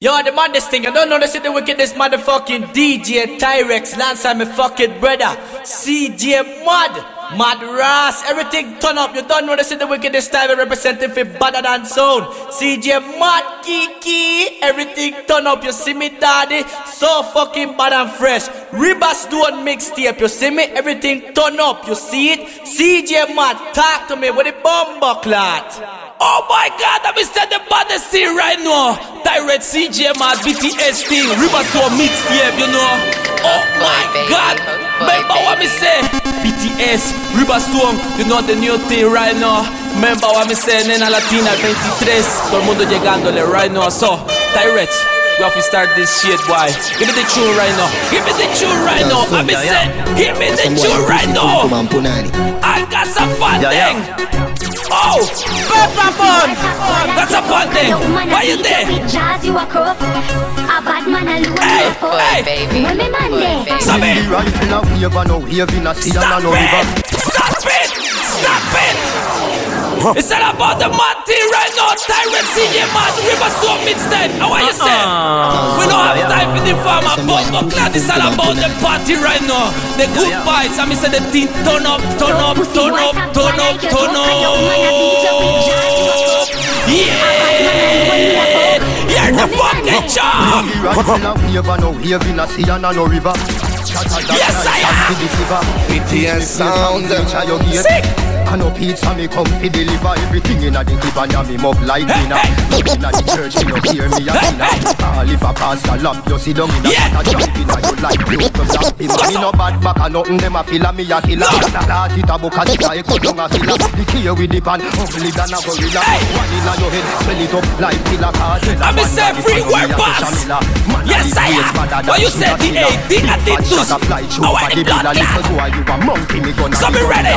Yo, the this thing, I don't know this is the wickedest motherfucking DJ Tyrex, Lance and my fucking brother, CJ Mud, Mad Ras, everything turn up, you don't know this is the wickedest style representing for better than sound, ZJ Mad, Kiki, everything turn up, you see me daddy, so fucking bad and fresh, Ribas doing mixtape, you see me, everything turn up, you see it, ZJ Mad, talk to me with the bomb clot. Oh my god, I'm instead the baddest thing right now. Direct ZJ Mad BTS thing. Riva Stone mixtape, you know. Oh my god. Remember what me say? BTS, river Riva Stone, you know the new thing right now. Remember what me say? Nena Latina 23. Todo el mundo llegándole right now. So, direct. We have to start this shit, boy. Give me the tune right now. Give me the tune right now. Let me say, give me the tune right now. I got some fun thing. Oh, paper phone. That's a fun thing. Why you there? Hey, hey, baby. Stop it. Stop it. Stop it. It's all about the Monty right now. Tyrant ZJ Mad Riva Stone mixtape. How are you say? We don't have time for the farmer, but but it's all about the party right now. The good vibes. I mean, say the thing turn up, turn up, turn up, turn up, turn up. Yeah, you're the fucking champ. Yes, I am. BTS sound. Sick. I know pizza me come to deliver everything in a the clip and me mug like dinner. In a the church, you know hear me a dinner. All if a pastor lap, you see down in a yeah. jump in a you like blue to black him. Me no bad back and nothing them a feel a me a killer. Start it a book a stick a cut down a filler. The key with the pan, ugly than a gorilla. One in a your head, spell it up like killer card. I'm a say free word pass. Yes I am. What you said the A, the and the twos. I want the blood. So be ready.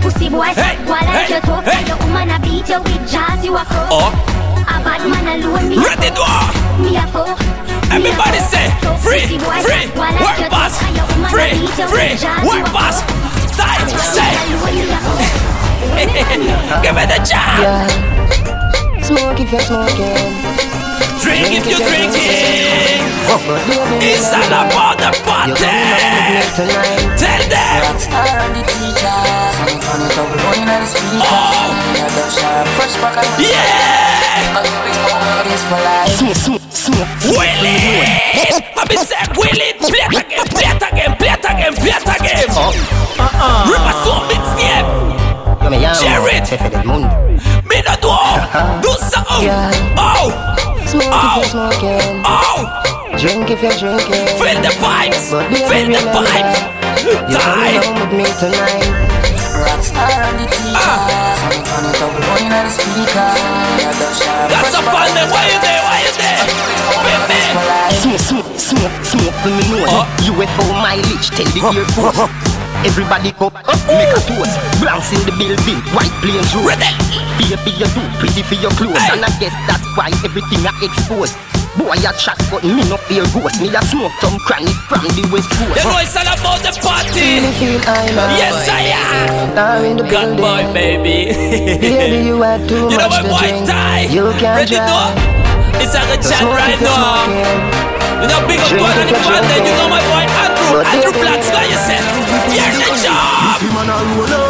Pussy boy, hey, while I hey, talk, hey. your woman a beat you with jazz, you a crow. Oh. A bad man alone, me Ready to Me a foe. Everybody say, free, free, work pass, free, free, work pass. Time, say. Give me the job. Yeah. Smoke if you're smoking. Drink if you're drinking. It's all about the party. Tell them. Oh. Yeah. Willie. I be say Willie. Play it again. Play it again. Play it again. Play it again. Uh-uh. Ripper so mix game. Jared. Me no do. Do something. Oh. Smoke oh. if you're smoking. Oh. Drink if you're drinking. Feel the vibes. But Feel the vibes. You're coming home with me tonight. Rockstar on the teacher. Ah. Turn it up, going on the speaker. That's a fun man. Why you there? Why you there? Smoke, smoke, smoke, smoke for me nose. Uh. UFO mileage, tell the Air Force. Everybody cup, up, make a toast. Blanks in the building, white planes road. Ready. Baby, you do pretty for your clothes. Hey. And I guess that's why everything I expose. Boy, I chat but me no fear ghost. Me a smoke some chronic from the west coast. You know it's all about the party. Really feel I'm Yes, I am. Now in the God building. boy, baby. Baby, you had too you much know to boy? drink. Tie. You can't Ready drive. to It's a good chat right now. You know big up one on the fan You know my boy know and you plant by yourself. Here's the job.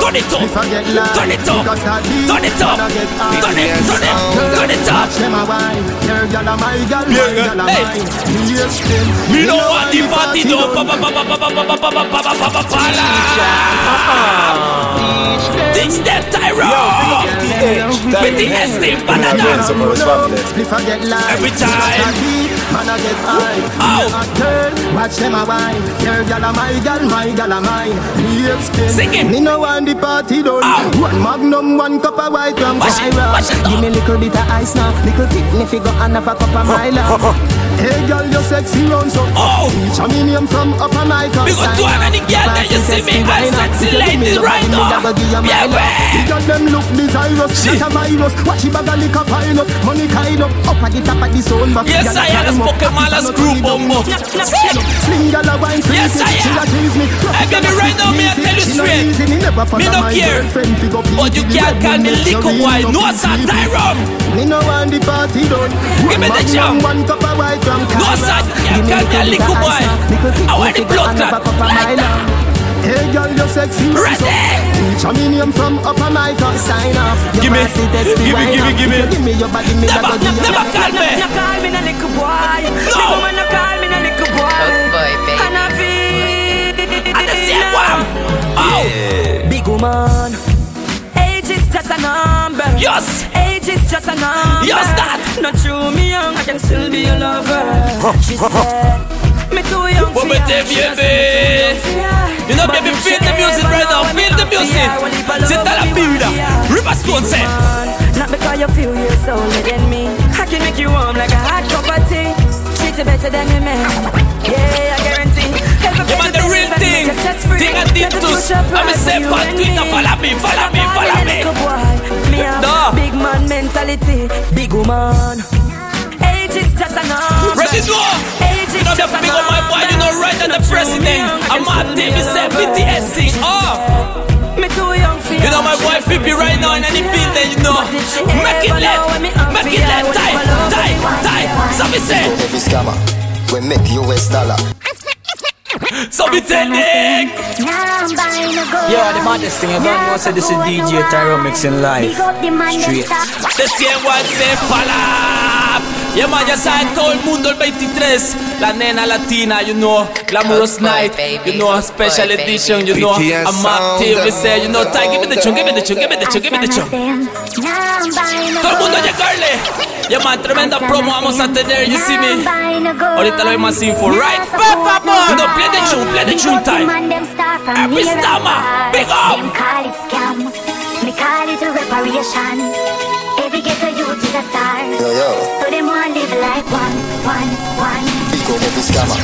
Turn it up, turn it up, turn it up, turn it, turn it, turn it up. Hey, me don't want the party though. Teach them Tyron With the S-Team Banana Every time Oh. Watch them a wine. Your gal a my gal, my gal a mine. Sing it. Me no want the party done. Oh. One magnum, one cup of white rum. Wash it, wash it Give me little bit of ice now. Little thick, me figure and a cup of my love. Hey girl, you sexy round so Oh! Me name from upper my top We got to have any girl that you see me I sexy ladies right now. Yeah, man Girl, them look desirous Not a virus. Watch it bag a liquor pile up Money kind up Up at the top of the zone but Yes, I am a spoken a screw bumbo. Sling girl a wine Yes, I am. Hey, baby, right now me I tell you straight. Me no care. But you can't call me liquor boy No, sir, Tyron. Me no want the party done. Give me the jam. One cup of white rum. No, sir, you can't be a little boy. I want the blood clot. Like that. Hey girl, you're sexy. Ready. Teach me name from upper top. Sign off. Give me, give me, give me, give me. Give me your body, me Never, never call me. You call me no little boy. No. You call me no little boy. Boy, baby. And I feel And the same one. Oh, Big woman. Age is just a number. yes. Age is just a number. Yes, that. Not true, me young, I can still be a lover. She said, me too young for about ya. them, She said, baby? me too young for ya. You know, baby, feel the music right now. Feel the music. see her, well, if I Sit love down her, and me build want her. see her. Riva Stone say. Man, Not because you're few years older than me. I can make you warm like a hot cup of tea. Treat you better than your man. Yeah, I guarantee. Every the real thing. make you set free. Thing I did Let the to- push up I'm right say for on Twitter, me. follow me, follow me, follow me. little boy. Me have big man mentality. Big woman. Age is just a number. Ready to go. Age You know, just the big on my boy, you know, right than the president. I'm on TV, say BTS sing. Oh. Me too young for You know my boy Fippy right now in any building, you know. Make it let, make it let, die, die, die. So me say, Every scammer, we make US dollar. So me tell Nick. Now I'm buying a gold. Yo, the maddest thing, don't know, say this is DJ Tyro mixing live. Straight. The same one say palap. Yeah man, ya saben todo el mundo el 23 La nena latina, you know Glamorous night, you know Special edition, you know I'm active, we say, you know Ty, give me the tune, give me the tune, give me the tune, give me the a Todo el mundo a llegarle Yeah man, tremenda promo vamos a tener, you see me Ahorita lo hay más info, right? You know, play the tune, play the tune time Every stammer, big up. Them call it scam. Me call it a reparation. Every ghetto youth is a star. Yo, yo, So them want live like one, one, one. Up scammer.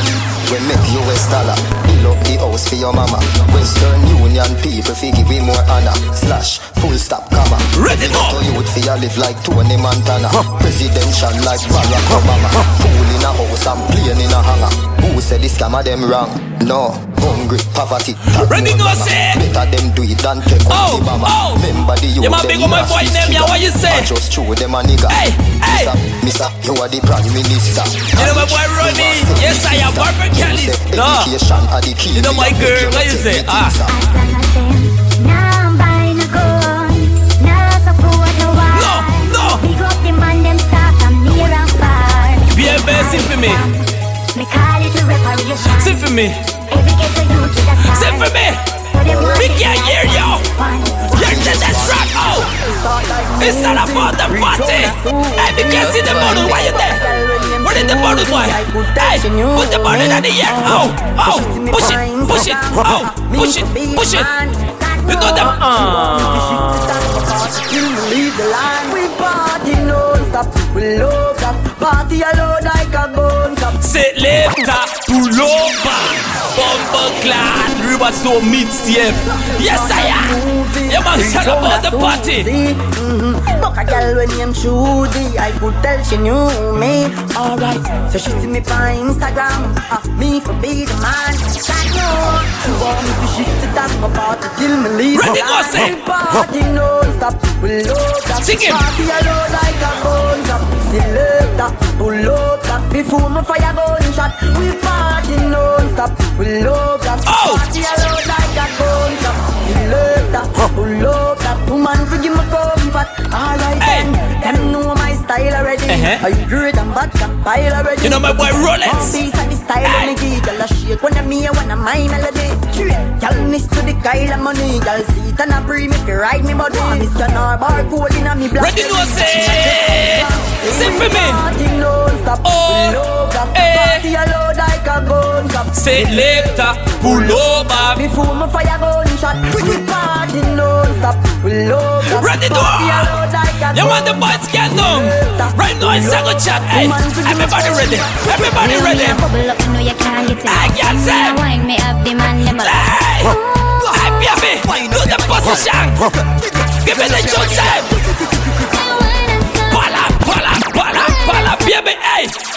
We make US dollar. Build up the house for your mama. Western Union people figure we more honor. Slash, full stop, comma. Ready, go. So youth for your live like Tony Montana. Presidential like Barack Obama. Pool in a house and plane in a hangar. Who said this scammer them wrong? No, hungry, poverty. that Ready, no go, say. Better them do it than take Oh, out the bomber. oh. Remember the youth Yeah, them big up my boy name, yeah, what you say? I just show them a nigga. Hey, hey. Mister, Mister, you are the prime minister. You know my boy Ronnie? Yes, I am Barbara Kelly. No. Education are the key. You know my girl, what you say? Ah. BMB, sing for me. Me call it a reparation. Sing for me. For me. We can't hear you. You're just a track out. Oh. It's not about the party. Hey, we can't see the bottle. Why you there? Where is the bottle, boy? Hey, put the bottle in the air. Oh, oh, push it, push it. Oh, push it, push it. You know them. Line. We that. Uh-uh. Party alone like a gun l'état pull over. Bumper clad, river so mixtape. Yes, I am. Yeah, man, about the party. Buck a girl when named Trudy, I could tell she knew me. Alright, so she see me on Instagram. Uh, me for be the man. That no, she want me to shift it up about to kill me leave. Ready, go, say. Party non-stop, we love that. Sing it. Party like a. Selector, pull up. Before my fire gunshot, we party non-stop, we love that. Oh. Party like a gun cap. Selector, pull up that. Woman, forgive me comfort. Hey. them know my style already. Uh-huh. I great and bad can pile already. You know my boy Rolex. One piece of the style Hey. when me give Girl a shake when here when I'm my melody Girl miss to the Kyle of money Girl see it and a pre me fi ride me Miss in a me black Ready, no, say. For me. Oh. Eh. Gun C'est l'état pull over. Before my fire gunshot We party non-stop love that Ready to You want the boys get down? Right now it's a good chat. Hey, everybody ready? Everybody ready? You you. I can't say. Me up the man hey, do the. Give me the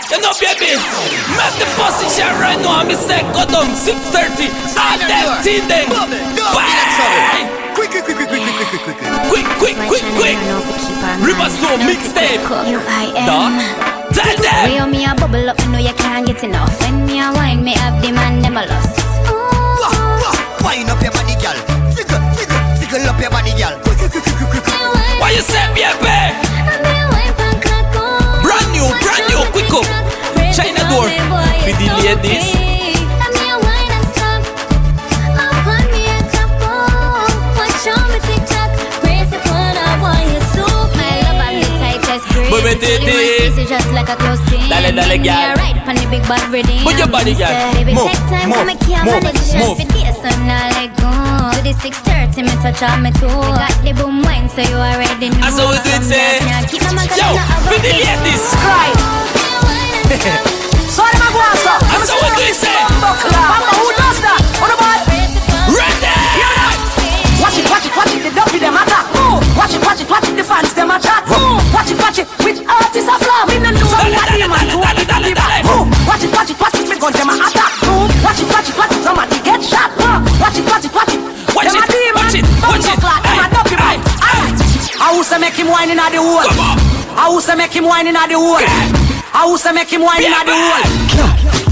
you know, make the position right now. I'm say go down 6:30. All. Quick, quick, quick, quick, quick, quick, quick, quick, quick, quick, quick, quick. On me a bubble up, you know you can't get enough. When me a wine, me have demand them a loss. Wind up your body, girl. Tickle, tickle, tickle up your body, girl. Why you say, baby? Brand new, brand new, quick up. China door. We the ladies. Baby, titty. Just like a close Dale, dale, girl. Right, pon the big bad rhythm. Put your body, girl. Move, move, move, move sun now let go. To the 6:30, me touch on me too. We got the boom wine, so you already know. As always, it. Yo, we this. Cry. So guasa. I'm so what. Mama, who does that? What about? Ready? Watch it, watch it, watch it. The dopey them attack. Move. Watch it, watch it, watch it. The fans them attack. Move. Watch it, watch it. Which artist are flaw? We no know what they man do. Move. Watch it, watch it, watch it. Me gun them attack. Move. Watch it, watch it, watch it. Somebody. Watch it, watch it, watch it. Watch Them a it, demon. watch it, Bum watch it. clock, them a Hey, dumpy man. hey. Alright. I who say make him whine inna the hole. Come on. I who say make him whine inna the hole. I who say make him whine inna the hole.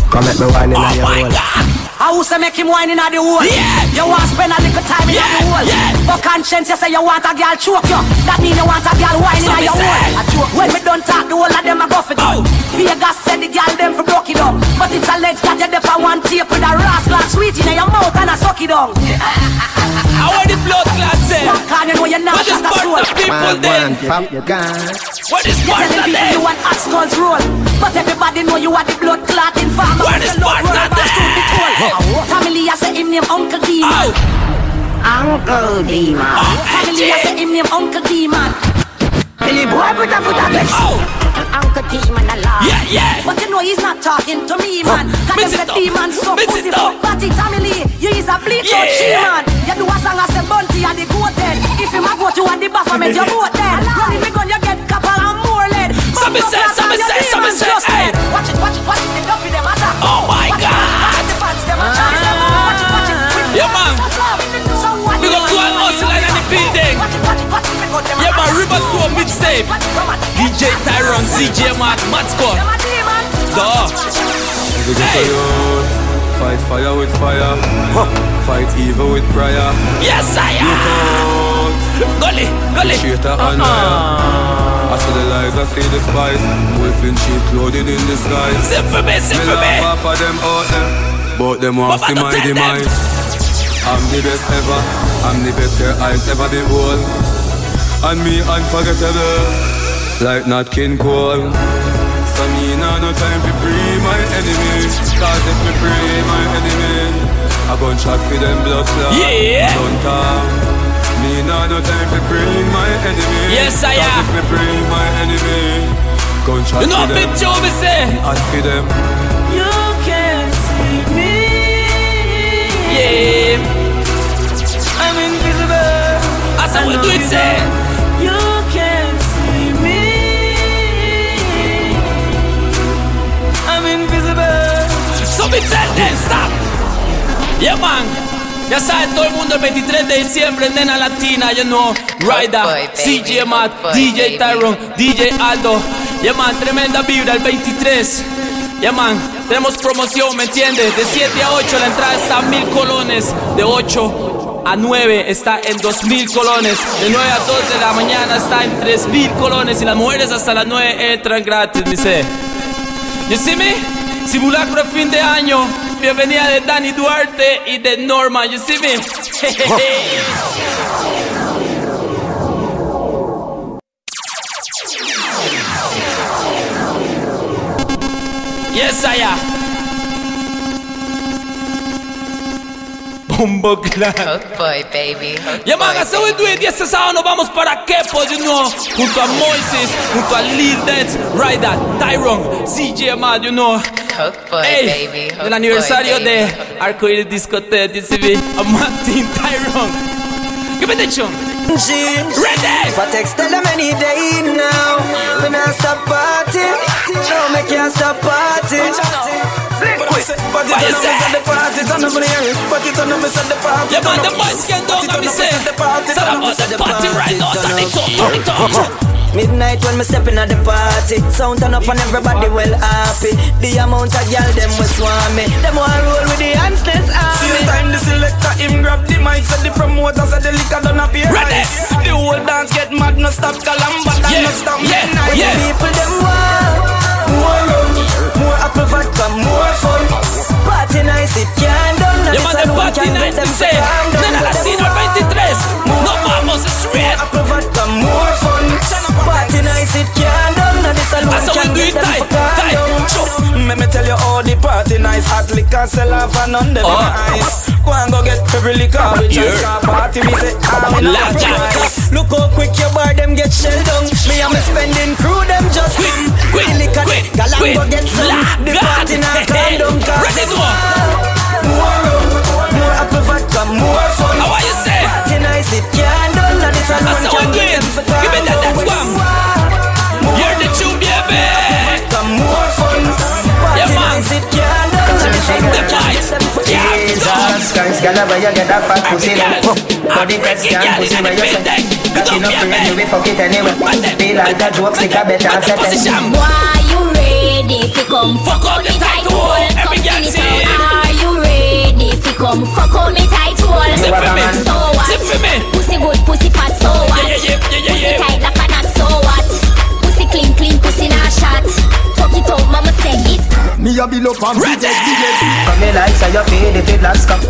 Come make me wine in Oh your my hole. God. I who say make him whine inna the hole. Yeah. You want spend a little time inna Yeah, the hole. yeah. But conscience, you say you want a girl choke you. That mean you want a girl whine So inna me your say. hole. A choke. When me done talk, the whole of them a go for done. Vegas said the girl them for broke it down. But it's alleged that you dip on one tape with a rascal sweet inna down. How are the blood clots in? Can you know you're not just a soul? people then? What is Sparta then? You want Ascal's roll, but everybody know you are the blood clotting farmer. What is Sparta then? Family, I say him name Uncle Demon. Uncle Demon. Oh, Family, I say him name Uncle Demon. Billy boy, put a foot on the Uncle Demon a laugh yeah, yeah. But you know he's not talking to me man Cause Mix them it say demon so Mix pussy it fuck Batty family You is a bleach out Yeah. she man You do a song as a bunty and the goat head If him a go to at the Baphomet you boat dead Running me gun you get copper and more lead Some say, some say, some say, hey. Watch it, watch it, watch it, the dumpy them attack. Oh my Watch it, God. watch it, the fans them attack. Them Yeah, attack. mixtape. Watch it, come on. DJ Tyron, ZJ Mad, Matt Scott. Duh. Hey. Fight fire with fire. Huh. Fight evil with prayer. Yes, I am. Gully, gully. Traitor and liar. I see the lies, I see the spies. Wolf in sheep clothing in disguise. Sing for me, Me for me. off of them out there. But them want see my tell them. demise. I'm the best ever. I'm the best your eyes ever behold. And me unforgettable. Like Nat King Cole. So me nah no time to free my enemy. Cause if me free my enemy, I gon' shot for them blood clot. Yeah. Don't talk. Me nah no time to free my enemy. Yes, I Cause am. if me free my enemy, gon' shot You know for Big them. Joe me say. And for them. You can't see me. Yeah. I'm invisible. That's how we do it say. Yeah, man. Ya saben todo el mundo el 23 de diciembre, nena latina, you know, baby. CJ Matt, DJ. Tyrone, DJ Aldo. Yeah, man, tremenda vibra el 23. Yeah, man, tenemos promoción, ¿me entiendes? De 7 a 8 la entrada está a 1000 colones, de 8 a 9 está en 2000 colones, de 9 a 2 de la mañana está en 3000 colones y las mujeres hasta las 9 entran gratis, dice. You see me? Simulacro de fin de año. Bienvenida de Dani Duarte y de Norma. You see me? yes, I am. Bombo oh, Boy, baby. E amagação é doer. E essa sala vamos para Kepo de novo. Junto a Moises, junto a Lil Dance, Ryder, Tyron, CJ Amado, you oh, know. Boy, Ei, baby. Oh, Hook no aniversário de Arco-Íris Discoteca de CV, Martin Tyron. Give me the chum. Ready! But text tell them any day now. When I stop partying, no, me can't stop partying. Party. But it you say? The party turn up the air, but it turn up inside the party. Yeah, man, the boys can go and me say. So about the party right now, turn it up, turn it up. Midnight when me stepping at the party Sound turn up and everybody well happy The amount of y'all them was swarm me Them want roll with the handless army Same time the selector him grab the mic Said the promoters said the liquor done appear Ready. The whole dance get mad no stop Calamba and Yeah, no stop yeah, midnight When yeah. the people them want More more apple vodka, more fun Party nice it can't done And Yeah, the man, the party can night get them to say. calm down None of Let the them scene want 23. No vamos, it's straight. apple vodka, more fun Party nice it can't done the That's how we can get them tight, calm Chop. Me tell you all the party nice Hot liquor sell off and on them Oh. ice Go and go get every liquor We just party Me say I'm in a Look how quick your bar them get shell down. Me and my spending crew them just Quick, quick, The liquor, quick, Gal and go get some. The party now calm down cause go. More rum, more apple vodka, more fun. How are you say? Party nice it can't done And the That's saloon how we can do get them for Give me that, down that one. You're the tune, baby. Jesus Christ, girl, where you get that fat pussy girl. then? Body Every question, girl pussy in where the you say? building. Cocky Don't no friend, you be fuck it anyway. What Feel like that jokes, think I better What set it. position? Why you ready fi come Fuck up the tight hole. Every girl Come say. skin it out. Are you ready fi come fuck up me tight hole? Sip for me. So what? Sip for me. Pussy good, pussy fat, so what? Yeah, yeah, yeah, yeah, Pussy tight like a knot, so what? Pussy clean, clean, pussy not shot. Fuck it out, mama say it. Me a bill up and Ready. Come me like say you feel it with last cup.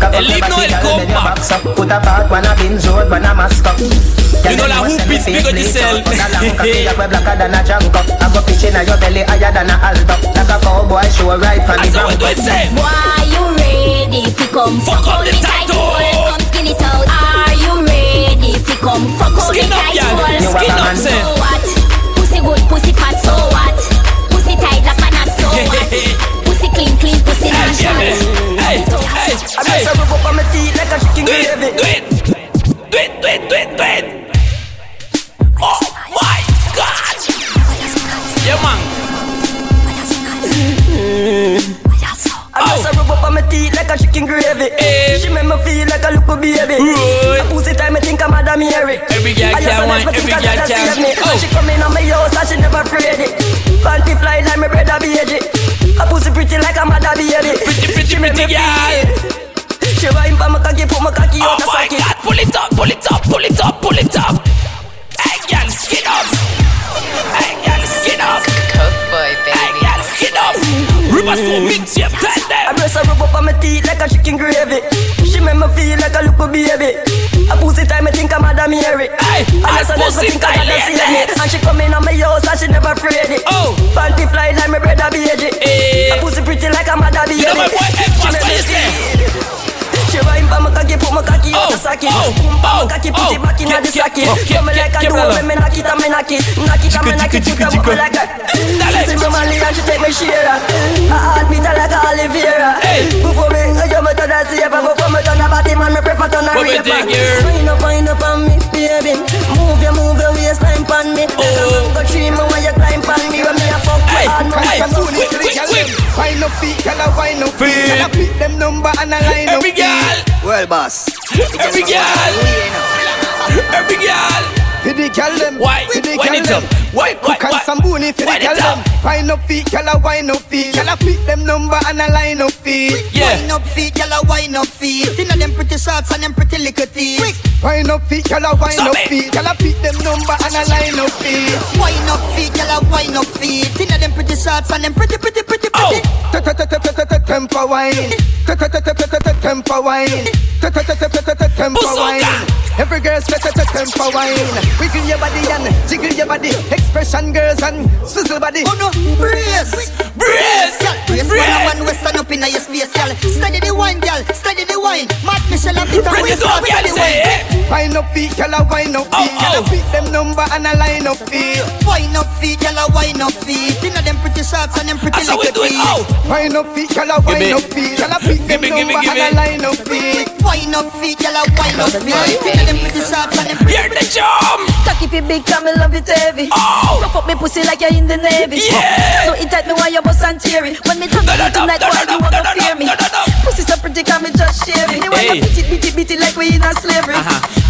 Cock up eh, El your himno body, del girl, then you compa. box up. Put a part, one a Benz road, one a mask up. You know la hoop is bigger than cell. blacker than a junk up. I go pitch in your belly higher than a alto. Like a cowboy show right from the That's how we ground do it, say. Why you ready fi come Fuck up the me tight hole. Come skin it out. Are you ready fi come fuck up Skin up, tight y'all. hole? Skin up, So say. what? Pussy good, pussy fat, so what? Pussy tight like a knot, so what? Pussy clean, clean, pussy Hey, not shot. hey, hey, I hey. miss a rub up on my teeth like a chicken Do it, gravy do it, do it, do it, do it, do it. Oh my God! Yeah, man. teeth like a chicken gravy Eh. She make me feel like a little baby Right. A pussy time I think I'm Madam Mary Every girl can a wine, nice, but every girl can-. Oh. She come in on my house and she never afraid it Panty fly like my brother baby A pussy pretty like a mother baby Pretty, pretty, pretty girl. She wine pa my cocky, put my cocky Oh out the my socket God! Pull it up, pull it up, pull it up, pull it up. Hey, girl, skin up. Hey, girl, skin up. To mix your blend I them. press her rub up on my teeth like a chicken gravy She make me feel like a little baby A pussy time I think I'm Madam Mary Hey, I that's a nice, but pussy think I just save me. And she come in on my house and she never afraid it Oh. Panty fly like my brother baby Eh. A pussy pretty like a mother baby You know my boy F, make what you say? She wine pa my cocky, put my cocky out the Oh, socket. oh, Boom pa oh, my cocky, put oh. it back in the ke- socket. Come like a door, when me knock it me knock it. Knock it me knock it, put a bubble like Dale. She from Mali and she take me share A heart beat like a Hey. Before me, I jump out of the safe Before me turn a body man, me prefer turn a What we raper here? Wind up, wind up on me, baby. Move your, move your waistline pon me oh. Like a Oh. mango tree, me when you climb pon me When me a fuck you Hey, hard, man, a quick, quick, quick, quick. Wine up feet, girl, a wine up Feet. Girl, a pick them number and a line up Every girl, Well, boss every girl, every girl. For the girl them Why? For the girl them Why? Why? Cook and booty for the girl them. Wine up feet, girl, a wine up feet Girl, a pick them number and a line up feet Yeah. Wine up feet, gyal a wine up feet. Inna them pretty shorts and them pretty little teeth. Wine up feet, girl, a wine up feet Girl, a pick them number and a line up feet Wine up feet, gyal a wine up feet. Inna them pretty shorts and them pretty, pretty, pretty, Oh. pretty. Temper wine Temper wine Temper wine Every girl's better temper wine Wiggle your body and jiggle your body Expression girls and swizzle body Oh no, brace. Brace, brace. brace. Man a man we stand up inna your space, gyal. Steady the wine, gyal. Steady the wine. Mad Michelle and Peter Ready we to go, start steady say wine. Eh? Wine up feet, girl, a wine up Oh, feet Girl, oh. a pick them number and a line up feet Wine up feet, a wine up feet. Inna them pretty shorts and them pretty That's how we little. Oh, Wine up feet, girl, wine up feet Girl, pick them Give me, give me, number and a line up feet Wine up feet, a wine up feet. Inna them pretty shorts and them pretty hear the jump. Cocky fi big, come me love it heavy Oh. Rough up me pussy like you're in the navy Yeah. No it tight me while your bus and tear it. When me turn you tonight, boy, you won't fear me. Pussy so pretty, can me just share it. Me wanna beat it, beat it, beat it like we in a slavery.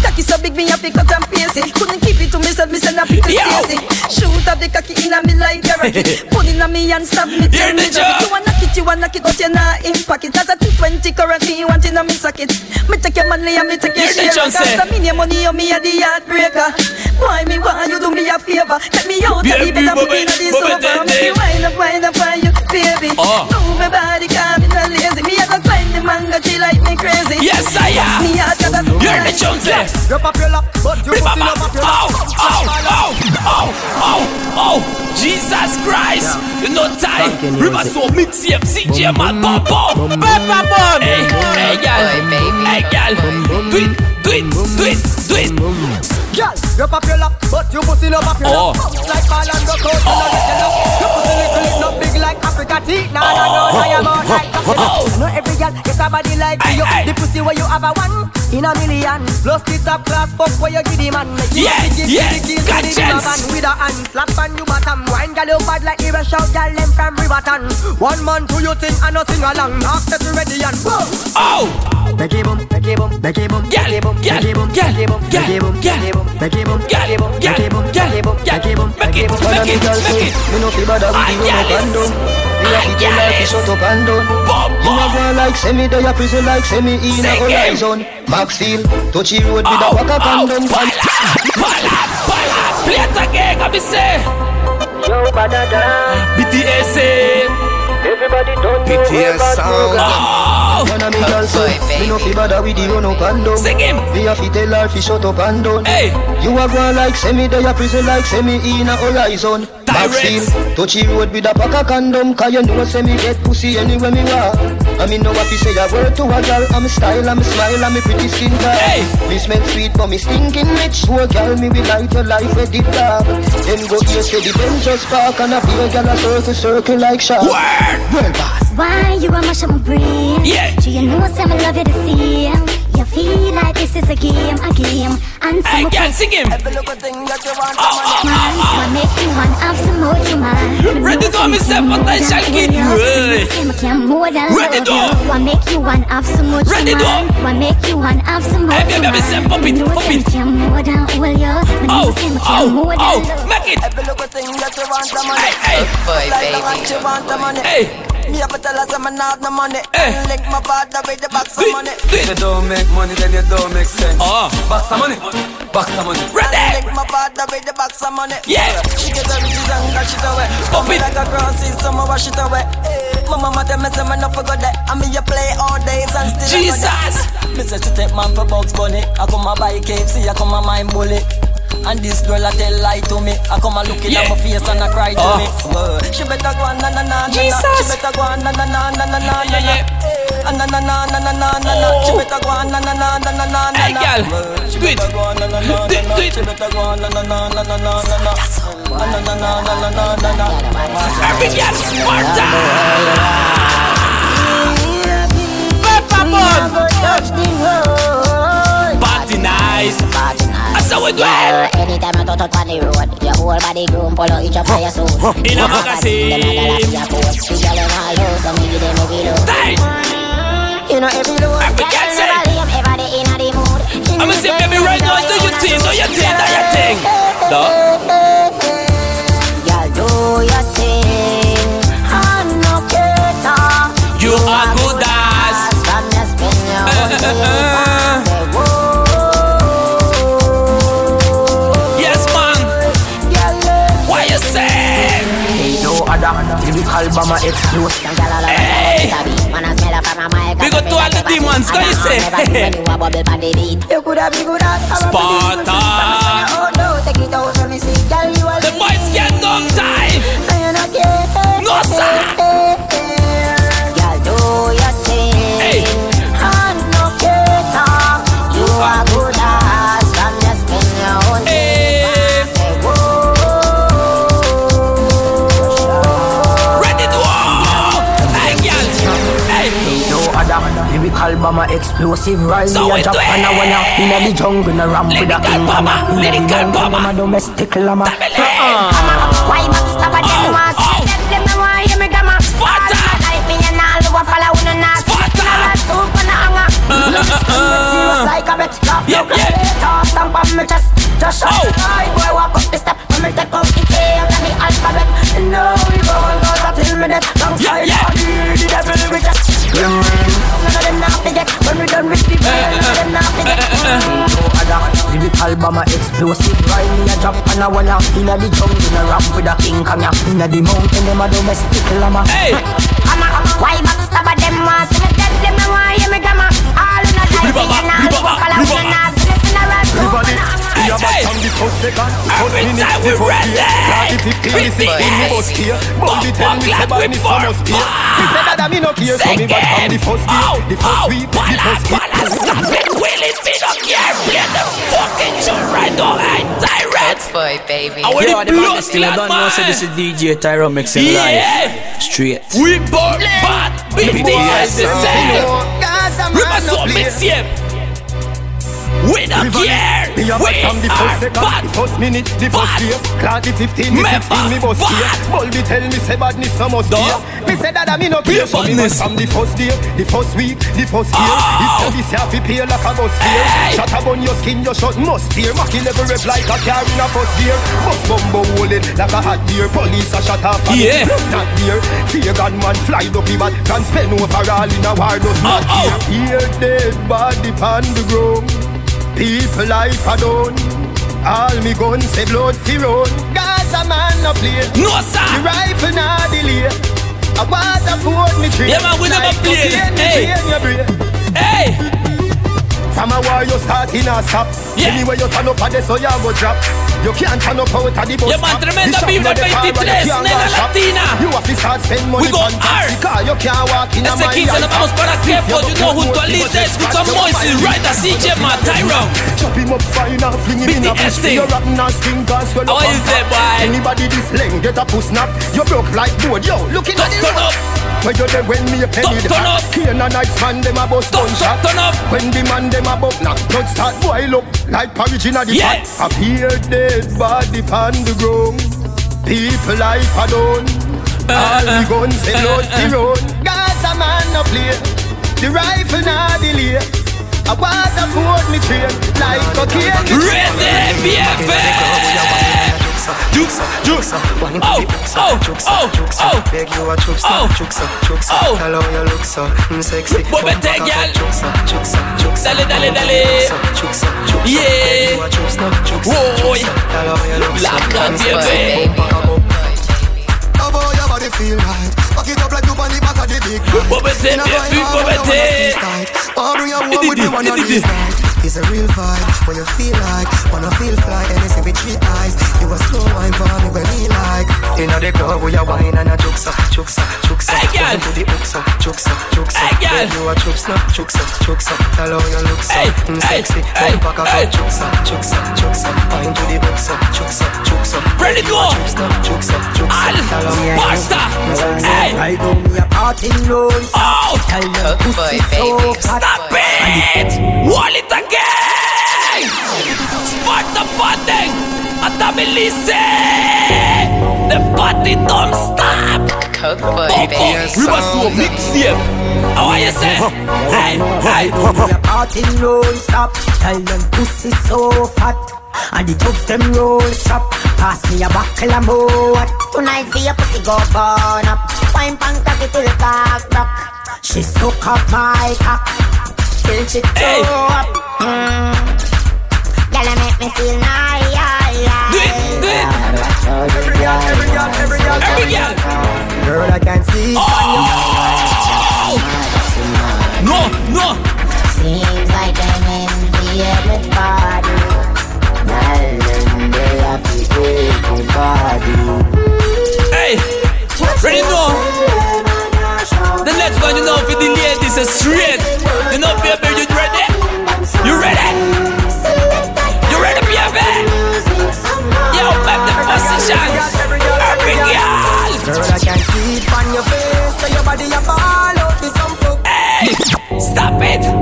Cocky so big, me have to cut and paste it. Couldn't keep it to myself, me send a pick to Stacy. Shoot up the cocky in a me like Derek. Put in a me and stab me till me drop it. You wanna it, you wanna it, but you not in pocket. That's a 220 currently, you want in a me socket. Me take your money and me take your share. Cause the me money, you me a the heartbreaker. Why me want you do me a favor? Let me out, yeah, me better put me in a this over. Me wind up, wind up on you, baby. Ah. Move my body, come in a lazy. Me a go find the mango, she like me crazy. Yes, I am. Me a got a You're the Jonesy. Rip up your lap, but you pussy no up your lap. Oh, oh, oh, oh, oh, Jesus Christ. You know time. River so mixtape, CJ man, pop pop. Pepper bun. Hey, hey, girl. Hey, girl. Do it, do it, do it, do it. Girl, rip up your lap, but you pussy no up your Oh. lap. Like ball and rock out, you know get you know. Your pussy little, it not big like Africa tea. Nah, nah, no, I am out like. I know every girl get a body like you. The pussy where you have a one in a million. Plus the top class fuck where you give the man. Yeah, to yeah, the got chance. with a hand. Slap on you bottom. Wine girl you bad like Ira shout girl them from Riverton. One man do you think I no sing along. After you ready and boom. Oh. Becky boom, Becky boom, Becky boom, Becky boom, Becky boom, Becky boom, Becky boom, Becky boom, Becky boom, it bump, make it bump, gyal it bump, gyal it bump, Make it make it, make it, make it. Me no fi bother with you no condom. Me a put your life in shut up. You a go like send me to prison like send in a horizon. Maxfield, touch road with a waka condom. Pala, pala, pala, play it again, I be say. Yo, badada. BTS. Everybody don't. Oh. One of me girls say, me no feel bad with you no condom. Sing him. Me a fit tell her fi shut up and down. Hey. You a go like semi, they a prison like semi in a horizon. Maxfield, touchy road with a pack of condom. Cause you know semi get pussy anywhere me walk. I mean no what fi say a word to a girl. I'm style, I'm smile, I'm a pretty skin girl. Hey. Me smell sweet but me stinking rich. Sure girl, me will light your life with deep dark. Then go here to the bench just park and a beer girl a circle circle like shark. Well, boss why you are my shaman breeze. Yeah. Do you know I'm in love you to see? You feel like this is a game, a game. And some I can't sing him. Every little thing that you want, oh, oh, Ready? man, ah, ah. oh. I make Ready? want, have some more to man. Ready to myself, but I shall get good. Ready to. I make Ready? want, have some more to man. Ready to. I make Ready? want, have some more to man. Every step, Ready? it, pop it. Oh, Ready? oh, oh make it. Every Ready? thing that you want, Ready? Hey, hey. Good boy, baby. Hey. Me have to tell her some have the money. Eh. Hey. Link my father with the box of money. it, do If you don't make money, then you don't make sense. Oh. Box of money. Box of money. Ready. Link my father with the box of money. Yeah. She get the riches and dash it away. Pop it. like a crosses, so I wash it away. Eh. My mama tell me say me no forget that. I mean you play all days and still I Jesus. go there. Me say she take man for Bugs Bunny. I come a buy KFC, I come a mind bully. And this girl a tell lie to me. I come a look in Yeah. at my face and I cry to Oh. me. Uh, She better go on na na na na na. Jesus. She better go on na na na na na na na Yeah, na. yeah. Ah, Na na na na na na na na. She Oh. better go on na na na na na na na. Hey, girl. Uh, She Do it. Do it, na na. do it. She better go on na na na na na na na na. Ah, Na na na na na na na na. Every girl, Sparta. Pepper bun. Party nice. How we do it. Anytime I touch up on the road, your whole body groom, pull out each up for your soul. In a magazine. Them a gala for your post. The girl in all low, so me give them every low. Tight. You know every low. Every girl say. ever they in a the mood. I'ma say, baby, right now, do your thing, do your thing, do your thing. No? Girl, do your thing. I'm no cater. You are good ass. Come and spend your album a explode. Hey! We got to all the demons, can eh? you say? Sparta. The boys get no time. No, sir. lyrical bomber, explosive rhyme. So we a drop on a wanna inna the jungle, no ram with a king bomber, lyrical bomber, a domestic llama. Uh-uh. Why not stop at them ones? Them Them want hear me grammar. Sparta, like me and all who follow who no not. Sparta, soup on a hanger. Serious like a bet. Yeah, yeah. Toss stamp on me chest. Just show shout, I boy walk up the step. When me take off the K of the alphabet, And now we roll out till me death. Long side, yeah, yeah. the devil reject when we done with the brain. None of them not forget. No lyrical bomber explosive. Rhyme me a drop and a wanna inna the jungle, inna rap with a king kong ya. Inna the mountain, them a domestic llama. Hey, come on, why backstab a them want see me dead? Them no want hear me drama. All in a life, me and all the buffalo, me and all see me in a rat. Everybody, we are back from the first second, the first minute, the first year. Now the 15, the 16, me bust here. But the 10, me say by me so must here. Me say that I me no care, so me back from the first day, the first week, the first year. Stop it, Willie, me don't care. Play the fucking tune right now, hey, direct. boy, baby. I want Yeah, the the man blood is still I don't know. So this is DJ Tyro mixing Yeah. live straight. We born bad, we the Yes, the sir. same. Gaza We man must no all play. be same. We don't care. Me a We back from the are first second, bad. the first minute, the first Bad. year. Clad the 15, the Me 16, me bad. here. Bulby tell me say badness no must here. Me say that I me no care, so me badness. from the first day, the first week, the first year. Oh. If you this year fi pay like a bus fare. Shut up on your skin, your shot must tear. Maki level rep like a car in a first gear. Bust bumbo holding like a hot deer. Police a shut and Yeah. not there. Fear gunman fly up the bat, can spend overall in a war does not Oh, oh. here. Here dead body on the ground. People life alone. All me guns say blood fi run. Gaza man no play. No, The sir. rifle nah delay. I to put me tree. Yeah, man, we never play. Hey. Hey, From a war you start in a stop. Yeah. Anyway you turn up a so you go drop. You can't turn up out of the bus Yeah, man, tremenda vibra no dey forward, 23, you can't nena latina. You have to start spend money on taxi car. You can't walk in a Ese 15 nos vamos para Kepo, you know, junto a Lites, with some Moises, right, a CJ, man, Tyro. Chop him up fine and fling him in a bush. BTS. You rotten and stink and swell How up and fat. boy? Anybody this length get a puss snap. You broke like board. Yo, looking at the road. Where you there when me a penny Turn- up. Cane a nice man them a bust gunshot. turn up. When the man them a buck knock, blood start boil up like porridge inna the Yes. pot. Appear dead body pon the ground. People life a done. Uh, All the uh, guns say blood fi run. Gaza man no play. The rifle nah delay. I want to put me train like cocaine. Ready, BFF. Jukes, jukes. Oh, oh, oh, oh. Beg you a chuksa, Oh. chuksa, chuksa. Oh. Tell how you look so mm, sexy. Muévete, Bumper girl. Chuksa, chuksa, chuksa. Dale, dale, dale. Chuksa, chuksa, chuksa. Yeah. Beg you a chuksa, chuksa, Whoa. chuksa. Tell how you look so Black and sexy. baby. Bumper Love how your body feel right. Back it up like you on the back of the big bike. Muévete, In a baby, going hard, you wanna muévete. see tight. Wanna bring you home with me one of these nights. It's a real vibe, what you feel like Wanna feel fly, and it's with three eyes You a slow wine for me when me like Inna the club we a wine and a chuksa, chuksa, chuksa. Hey, girl. Come to the uksa, chuksa, chuksa. Hey, girl. You a chuksa, chuksa, chuksa. Tell how you look so Hey, mm, hey, sexy. hey, Bumper cock hey. up, chuksa, chuksa, chuksa. Wine to the uksa, chuksa, chuksa. Ready to go. Chuksa, chuksa, chuksa. Al Tell how you Pasta. Hey. Right now me a party alone. Oh, Tell them Cook boy, pussy so hot. stop it. Wall it again. Start the funding. Atabilise. The party don't stop. Coke boy, Oh, baby. We must do a mixtape. How are you say? Hey, hey. Me a party non stop. Tell them pussy so fat. And the dogs them roll stop. Pass me a buckle of more. Tonight see your pussy go burn up. Wine pan cocky till cock rock. She suck up my cock. Till she Hey. throw up. Mm. Girl, you make me feel nice. Do it, do it. Every girl, every girl, every girl, Every girl. Girl, I can see. Oh. No, no. Seems like I'm in the everybody. Hey. Ready now? The next one, you know, for the ladies is straight.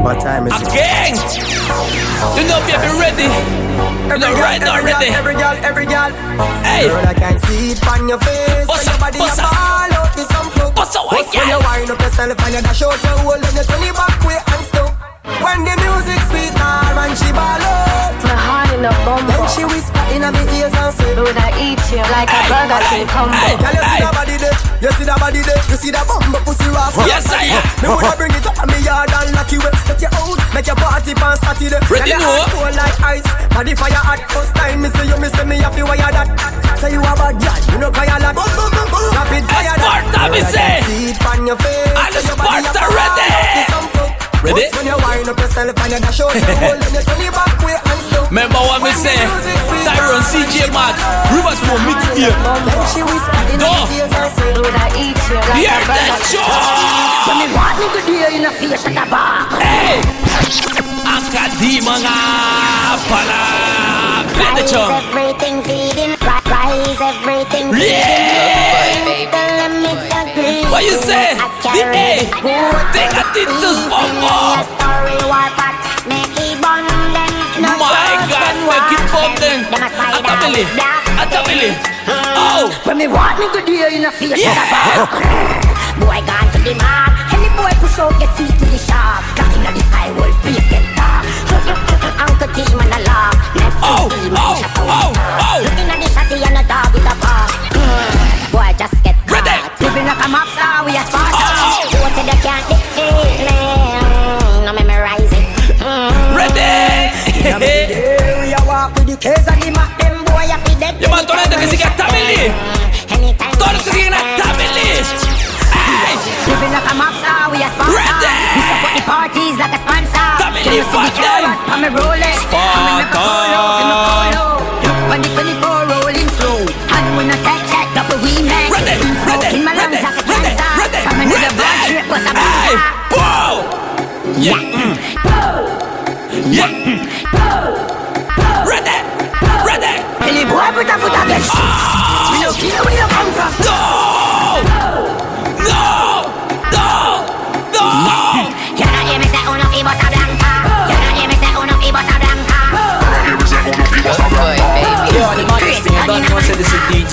What time is it? Again. You know, baby, ready? You know, right now, every girl, ready? every girl, every girl. Hey. Girl, I can see it on your face. What's so your up, body what's a up? fall out with some fuck. What's up, white When you girl? wind up yourself and you dash out your hole and you turn it back way and stuff. When the music sweet her and she ball out. My heart in a bumper. Then she whisper in my ears and say, Would I eat you like a burger hey, king combo? hey. Girl, you see the body there. You see that body there, you see that bumbo pussy rough. Yes, I am. Me woulda bring it up on me yard and lock you up. Get you out, make your party pan Saturday. Ready, And no? your heart cold like ice. Body fire hot, first time me see you, me see me have to wire that. Say you a bad girl, you know cry a lot. Rapid fire that. Sparta, me say. See it on your face. And the Say your Sparta ready. Fire, some folk. Ready? When you wind up yourself and you dash out your hole, then you turn it back way and slow. Remember what me say? Tyron ZJ Mad, Rivers for me here. Go. Hear that show. When me want me good day in a face at the bar. Hey, Akadima nga pala. Play the Rise chunk. everything feeding, ri- rise everything Yeah. What you say? The A. the good Take a titus easy. bombo. A story war pot, make it bun them. No My God, make it bun them. A Atabili. Atabili. Oh. When me want me good day in a face Yeah. at the bar. Boy gone to the mark. Any boy push out get feet to the shark. Cock inna the sky, world please get dark. Uncle T man a. Oh, Neptune oh, shut down. oh, oh. Looking at the shotty and a dog with a paw. Mm, Boy just mob we a Sparta. Oh, oh. Go to the can't defeat me. Mm, Now memorize it. Mm. Ready. Hey, we a walk with the case and the Mac. Them boy a fi dead. Yo, man, tornate que sigue Atabili. Anytime. Todo que sigue Atabili. Hey. Living like a mob star, we a Sparta. Ready. We support the parties like a sponsor. Family Can you see the fat carrot them. on me Rolex? Sparta.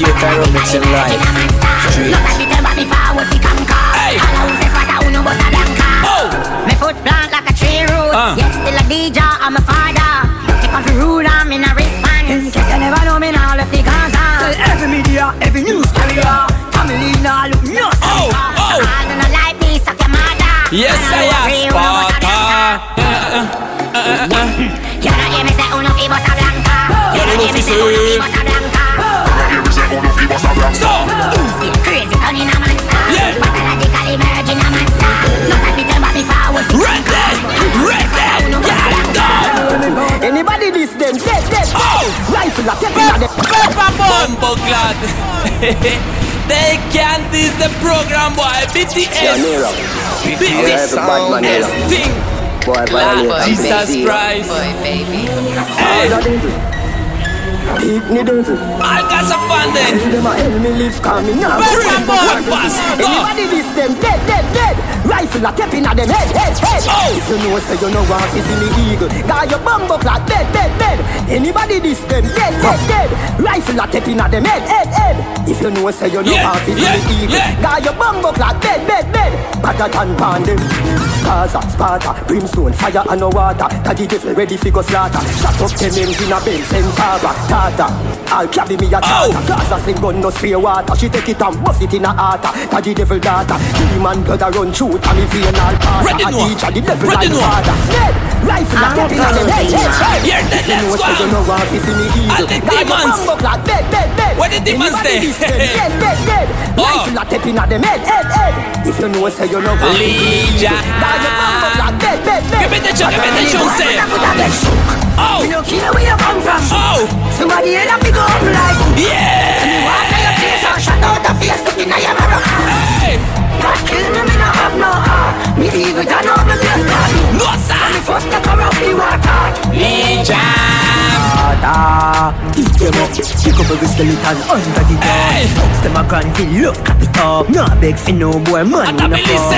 Me tell me forward fi conquer. Hey. All houses what a uno bossa blanca. Oh. Me foot plant like a tree root. Uh. Yet still a DJ, I'm a father. Take off the rule, I'm in a wristband. In case you never know me now, left the Gaza. Tell every media, every news carrier. Family now look no Oh. Oh. All do not like me, suck your mother. Yes, I am free uno bossa blanca. Sparta. You don't hear me say oh, uno fi bossa blanca. You don't hear me say uno fi bossa blanca. So. Easy, crazy, turn in a monster. Yeah. Pathologically virgin a monster. Look at me tell me forward. Ready. Ready. Yeah. Go. Anybody this them dead, dead, dead. Oh. Rifle a tapping at them. Pepper Bumbo glad. they can't tease the program, boy. BTS. BTS. man, BTS Nero. thing. Boy, violate Jesus Christ. Boy, baby. Hey. Beat me devil. I got some fun then. Tell them help me live coming now. Free boy, pass. Go. Anybody this them dead, dead, dead. Rifle a tapping at them head, head, head. Oh. If you know say you know want to see me eagle, got your bumbo clock dead, dead, dead. Anybody this them dead, dead, dead. Rifle a tapping at them head, head, head. If you know say you know want to see me eagle, got your bumbo clock dead, dead, dead. Better than pan them. Gaza, Sparta, brimstone, fire and no water. Taddy devil ready fi go slaughter. Shut up ten names in a Benz and Tava, Tata. I'll carry me a Oh. charter. Gaza sling gun no spray water. She take it and bust it in a heart. Taddy devil daughter. Demon blood a run through. Tommy vein all part. Ready A now. teacher the devil like father. Dead. Rifle a I'm tapping a at them head, head, head. You're dead, If you let's go. you know want to see me And eagle. the demons. dead, dead, dead. Where the demons Anybody there? this them Dead, dead, dead. Oh. Rifle a tapping at them head, head, head. If you know say you know want to see me Legion. eagle. Got your bumbo clock dead, dead, dead. Give me the tune, give me the tune, say. Oh. We don't care where you come from. Oh. Somebody have to go up like. Yeah. Me walk to your place and shut out the face looking at your mirror. Hey. God kill me, Me evil done all feel God. No, sir. When me first her off the water. Father, beat them up, pick up every skeleton under the door. Hey. Them a grand look at it up. No beg for no boy, man, we no fall.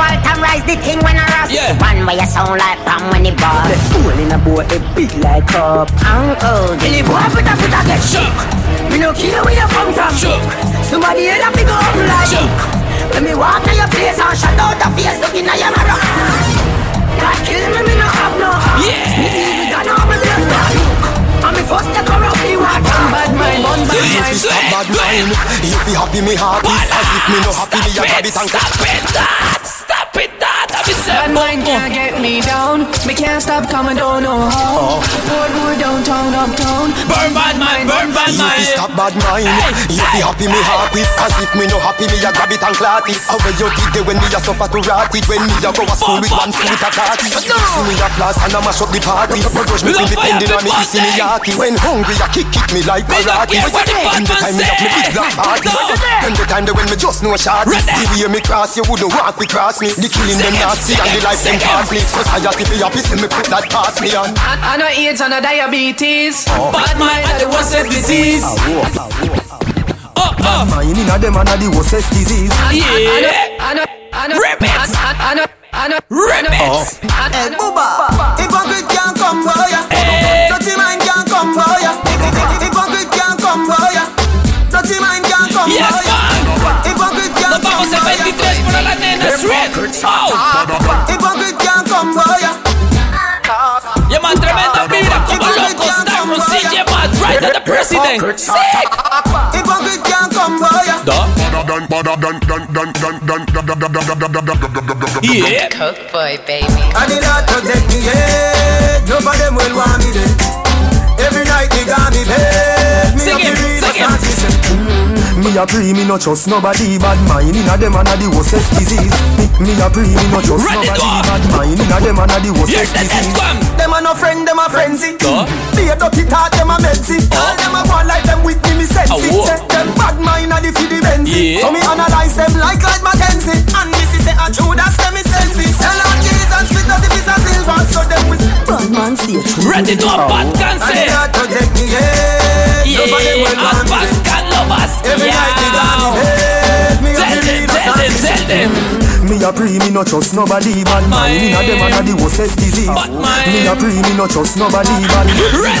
Walter rise the thing when I rust. Yeah. One way you sound like Pam when he The fool in a boy, a big like cup. Uncle, Dilly boy put a foot against Shook. Me no care where you come from. Shook. Somebody else to go up like. Shook. When me walk your place and shut out the face looking at your mirror. God kill me, me no have no heart. Yeah. Me evil done all me feel God. And me first take her off the water. Bad mind, bad mind. Stop bad mind. If you happy, me happy. As if me no happy, me a grab it and Stop it, that. Stop it, that. I Bad mind can't get me down. Me can't stop coming, oh. don't know how. Board, board, downtown, uptown. Burn bad mind, burn bad If you mind. stop bad mind, if you happy, me happy. As if me no happy, me a grab it and clot it. How well you did there when me a suffer to rot it. When me a go a school with one foot a party. See me a class and I mash up the party. But rush me Love feel fire depending to on me, see me yaki. When hungry, I kick kick me like Me don't karate. care what the In the bad time man me up me big black party. No. When the time there when me just know shot. Ready. The way me cross, you wouldn't walk we cross me. The killing them Second, nasty and the life them second. costly. Society be happy, see me put that past me on. I know AIDS and a diabetes. Oh. Bad mind, that the worst disease. Ah, oh, oh. Mine in a them and a the worstest disease. Yeah. I know, I know, Rip it. I know, I know, Rip it. Oh. I know. Booba, hypocrite can't come by ya. Hey. Dirty mind can't come by ya. Hypocrite can't come by ya. Dirty mind can't come Yes, by ya. man. Hypocrite Nos can't vamos come el by ya. 23 para la nena Street. Oh. Hypocrite can't come by ya. Yeah, man, tremenda vida como loco. Start from ZJ Mad, right to the president. Sick. Hypocrite can't come by ya. Yeah. Coke boy, baby. And the Lord protect me, yeah. None of them will want me dead. Every night they got me bed. Me Sing up it, the read sing it. A song, she say. Me a pre, me no trust nobody Bad mind in a them and a the worstest disease Me, me a pre, me no trust Ready, nobody go. Bad mind in a them and a the Here's worstest the next disease one. Them a no friend, them a frenzy. Duh. Be a dirty talk, them a messy. All them a want like them with me, me sense it. them bad mind a the fi the Benzy. Yeah. So me analyze them like like Mackenzie. And this is a Judas, them me selfie. Tell on Jesus, split out the piece of silver. So them with bad man stay true. Ready to a bad And can the protect eh. me, yeah. Them, she tell say, them. Me a pre, me no trust nobody Bad mind in a them and a the worstest disease Me a pre, me no trust nobody Bad Ready.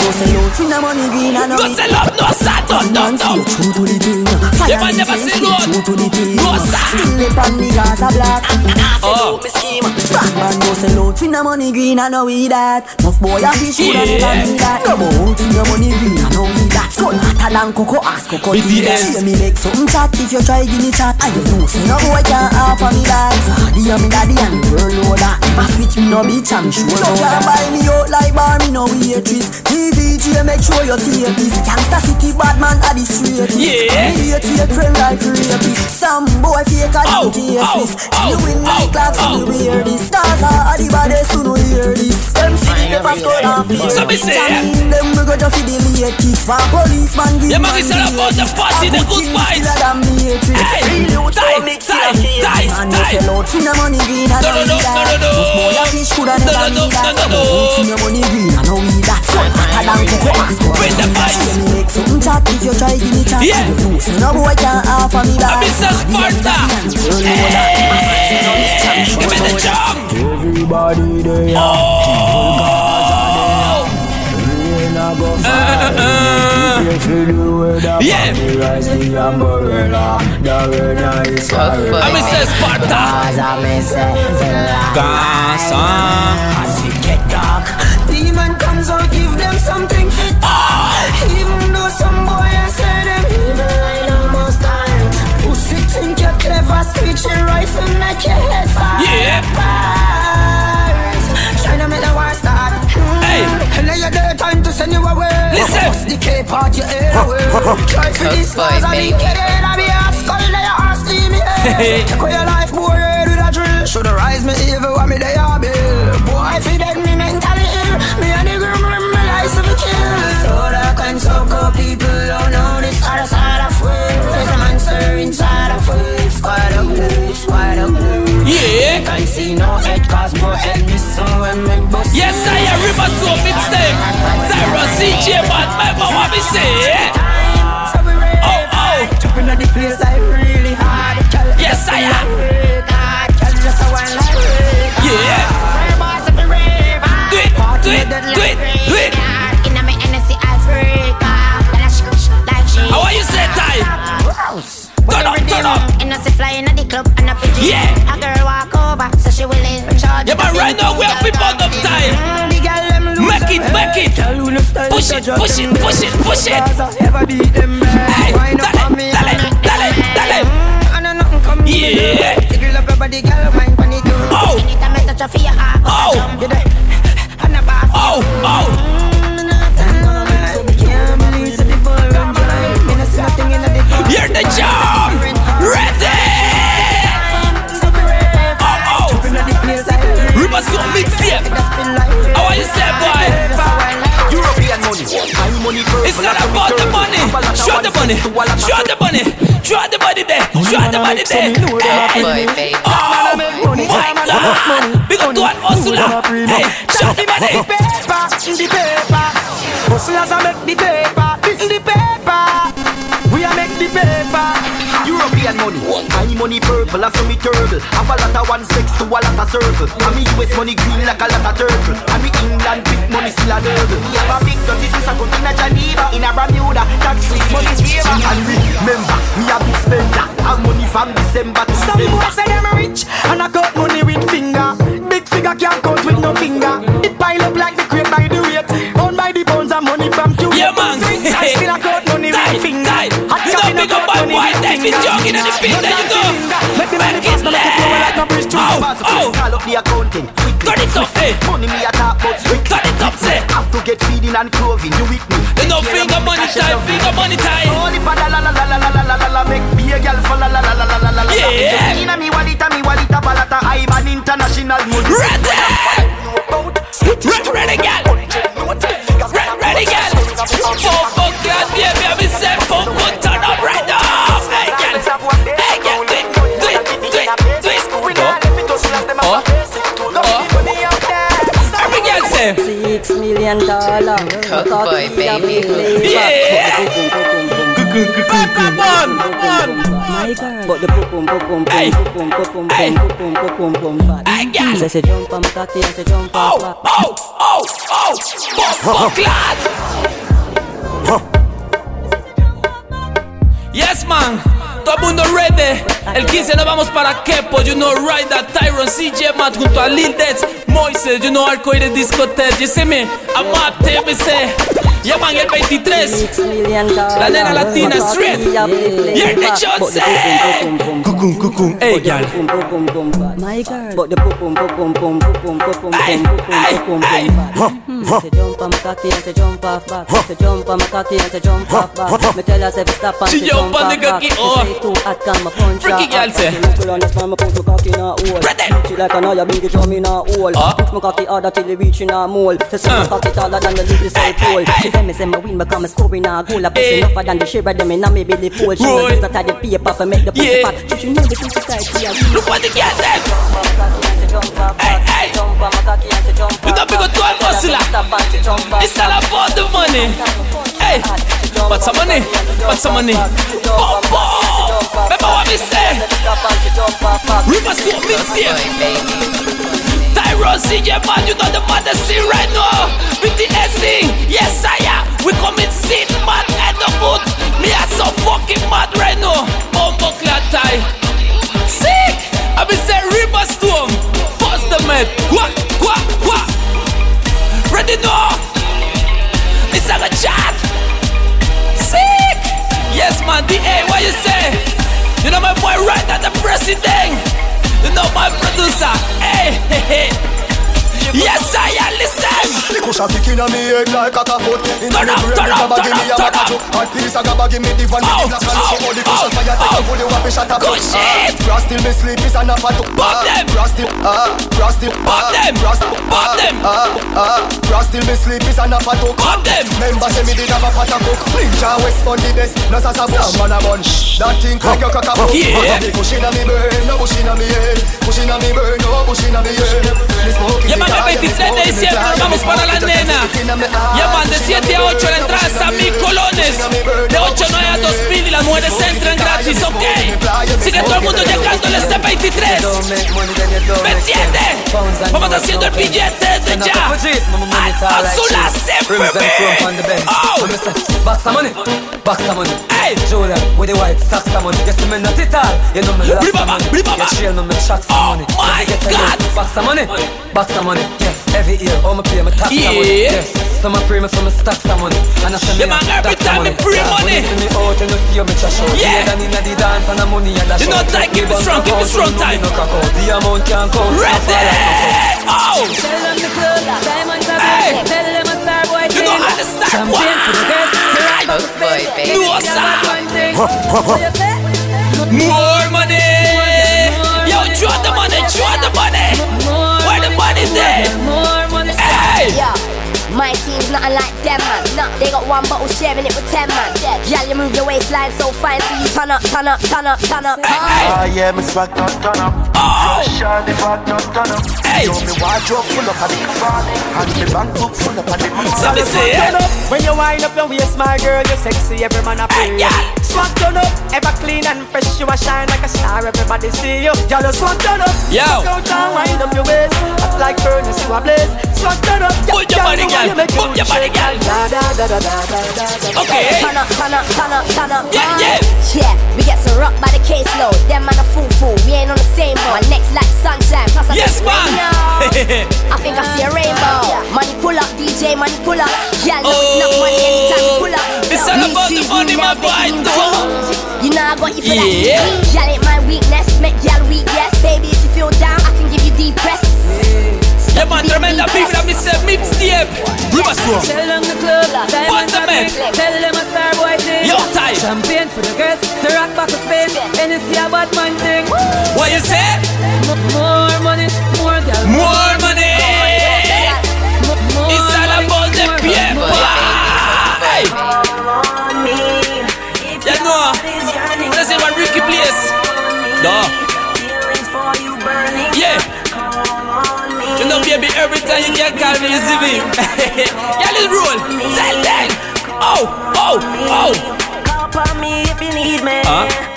Go sell out in the money green and Go sell up, no sir, no, no, Man no. stay true to the thing Yeah, man, Fire never incense, say stay no. true to the thing No, sir. Still it on the Gaza black Oh. Bad oh, man go sell out in the money green and know we that Enough boy a fish shoulda Yeah. never need that Come out in the money green and know we Sun hotter than cocoa ass cocoa BTS. Say me make something chat if you try give me chat. And you know say no boy can't offer me that. Daddy and me daddy and the world that. Never switch me no bitch me sure know that. buy me out like bar me no waitress. TVG make sure you take this Gangsta city bad man at the straightest Yeah. Me hate fake friend like rapist. Some boy fake a Ow, donkey ow, face ow, You win ow, like clocks ow. and you wear this. Gaza are the baddest who no hear this Them see the paper skull and fear So me say, Jamming them we go just see the late kicks For policeman give Yeah, man, man we about the party, the good vibes. Still a damn matrix Hey, Real youth so tight, mix tight, in a tight, face And you tight. sell out in the money green and No, no, know no, we no, that no, no. Most boy a fish coulda No, never no, no, need that no, no, no. Out in the money green and know we that Sun hotter than cocoa ass Bring the vibes. Say me make something chat if you try give me chat Yeah. You know say no boy can't offer me that I'm Mr. Sparta. Hey, give me the job. Everybody there Oh. Yeah. I'm Mr. Sparta. Gaza. Demon Try for this cause I be dead. I be a skull, they are ass, leave me Take your life, boy, with a drill. Shoulda rise me evil, want me are bill. Boy, if you dead, me mentally ill. Me and the grim, rim, me of a kill. So dark and so cold, people don't know this other of world. There's a monster inside of world. Squad of blue, squad of blue. Yeah. Can't see no head, cause more head missing when we bust. Yes, I am River Soap mixtape. Tyra ZJ Mad, remember what me say? Eh? The place like really hard. Girl, Yes, I am. Girl, just a one like. Yeah. Rave boss if you rave. Do it, do it, do it, do it. Inna me Hennessy, I freak. Then I shake, shake like she. How are you say? Turn up, turn up. Us flying at the club and a pigeon. Yeah. A girl walk over, so she willing. Yeah, man, right now we have people up time. Back it, back it. Push it, push it, push it, push it. Hey, oh. Oh. oh. oh. Oh. Oh. Oh oh. How are you say, boy? European money, my money It's not about the money. Show the money. Show the money. Show the money there. Show the money there. Hey. Oh my God. Big up to an hustler. Hey, show the money. Money purple, I saw me turtle. Have a lot of one sex to a lot of circle. And me US money green like a lot of turtle. And me England big money still a nurgle. We have a big dirty sister come in a Geneva, in a Bermuda, tax free money favor. And we remember, we a big spender. Our money from December to Some December. boys say them rich and I cut money with finger. Big figure can't count with no finger. It pile up like the crate by the weight. Owned by the pounds of money from Cuba. Yeah, man. I still I cut money Tight, with finger. tight. Hot You coffee know, no big up cut my money boy, with David finger. in the Oh, oh. Call up the accounting. quickly. Turn it up, hey. Money me a talk about strictly. Turn it up, say. Have to get feeding and clothing. You with me? You know, finger money time, finger money time. Only pa la la la la la la la la la Make be a girl for la la la la la la la la Yeah. Inna me wallet, me wallet, a balata I'm an international. Ready, million dollar. Cook boy, baby. Yeah. On, My girl, but the on clad. Yes, man. Todo el mundo ready. El 15 nos vamos para Kepo. You know, right that Tyron CJ Matt junto a Lil Dex. Moises, you know, Arcoiris Discotheque. You see me? I'm up there, me say. Yeah, man, el 23. La nena latina, the Johnson. Cucum, cucum. Hey, girl. My girl, but the pum pum pum pum pum pum pum pum pum pum pum pum Say jump on my cocky and say jump off back. Say jump on my cocky and say jump off back. Me tell her say stop and She say jump jump on off the back. cocky, She oh. Say too hot, can my punch Freaky girl say. Me Look on the spine, me put my cocky in a hole. She like an oil, bring it on me in a hole. Push my cocky harder till it reach in a mole. She say my cocky taller than the little South Pole. She tell me say my win become a score in a goal. I Hey. enough than the shiver them in a me belly full. She Roy. will use that the paper for make the pussy fat. She should know the pussy tight. She a Look what the girl said. Hey, hey. You know, big up to a hustler. It's all about the money. Hey, what's some money? What's some money? Boom, boom. Remember what we say? River so mix here. Tyron CJ man, you know the baddest thing right now. Thing, yes I am. We come in sin mad at the boot. Me are so fucking mad right now. Bumbo clad tie. Sick. I be say River Storm. Bust the man. What? What? What? Ready now? It's like a chat. Yes man, DA, what you say? You know my boy right at the president. You know my producer. Hey, hey, hey. Yes, I am listen. The cushion kick inna me head like a foot. Turn up, turn up, turn me a up, turn up. Hot piece of gabba give me the van, Oh, and oh, the oh, cushion fire take oh. a bully wap shot a Good shit. Brass till me sleep is enough a Pop them. Brass till, ah, brass till, Pop them. brass, Pop them. ah, ah. Brass till me sleep is enough a talk. Pop them. Remember say me did have a pot of cook. Ninja West on the best, no sasa bush. Man a bunch, that thing like your cock a book. Yeah. Push inna me brain, no push inna me head. Push inna me brain, no push inna me head. Me smoke it, el fire, 23 me de diciembre, nos vamos para la nena. Llaman de 7 a 8 la entrada a 1000 colones. De 8 a 9 a 2000 y las mujeres entran gratis, ok. Sigue todo el mundo llegando en este 23. Vamos haciendo el billete desde ya. Azula siempre. Oh, Box of money, box of money. Hey. Julia with the white stacks of money. See me not it all. You know me Ribaba, money. You trail me me tracks of Oh money. my get a God. Box of money, box of money. Yeah. Every year, all my pay, my tax yeah. money. Yes. Some I pray me for my stocks and money. And I say me man, every time me pray money. When you see me out and you see me trash out. Yeah. Than inna the dance and the money and the show. You know, time, keep it strong, keep it strong, time. The amount can't count. Ready. Oh. Tell them the club, diamonds are hey. Tell them a star boy. You know how to start. Champion for the girls. Oh boy, baby. No, sir. More money. Yo, draw the money, draw the money. Where the money there? Yeah. My team's nothing like them, man. Nah, they got one bottle sharing it with ten, man. Yeah, you move your waistline so fine, so you turn up, turn up, turn up, turn up. Ah, yeah, me swag not turn up. Oh, sure, the bag not turn up. Hey, yo, me wardrobe full of the money, and me bank book full of the money. Somebody say it. When you wind up your waist, my girl, you're sexy. Every man a pray. Yeah. Swag turn up, ever clean and fresh. You a shine like a star. Everybody see you. Y'all just swag turn up. Yo. Go down, wind up your waist, hot like furnace to a blaze. Swag turn up. Put your body, girl. Put your body, girl. Okay. Turn up, turn up, turn up, turn up. Yeah, yeah. Yeah, we get some rock by the caseload. Them man a fool fool. We ain't on the same boat. My neck's like sunshine. Plus I Yes, think man. I think I see a rainbow. Money pull up, DJ, money pull up. Yeah, know it's not money anytime we pull up. Oh, it's all about the money, my boy. You know I got you for Yeah. that. Y'all ain't my weakness. Make y'all weak, yes. Baby, if you feel down, I can give you deep breath. Yeah, man, tremenda people that me say mixtape. Tell them the club, diamonds are big. Tell them a star boy thing. Yo, Ty. Champagne for the girls, the rock back of Spain. Hennessy a bad man thing. What you say? M- More money, more girl. More money. More every time you get call me, you see me. Yeah, let's roll. Tell them. Oh, oh, oh. Call on me if you need me. Huh?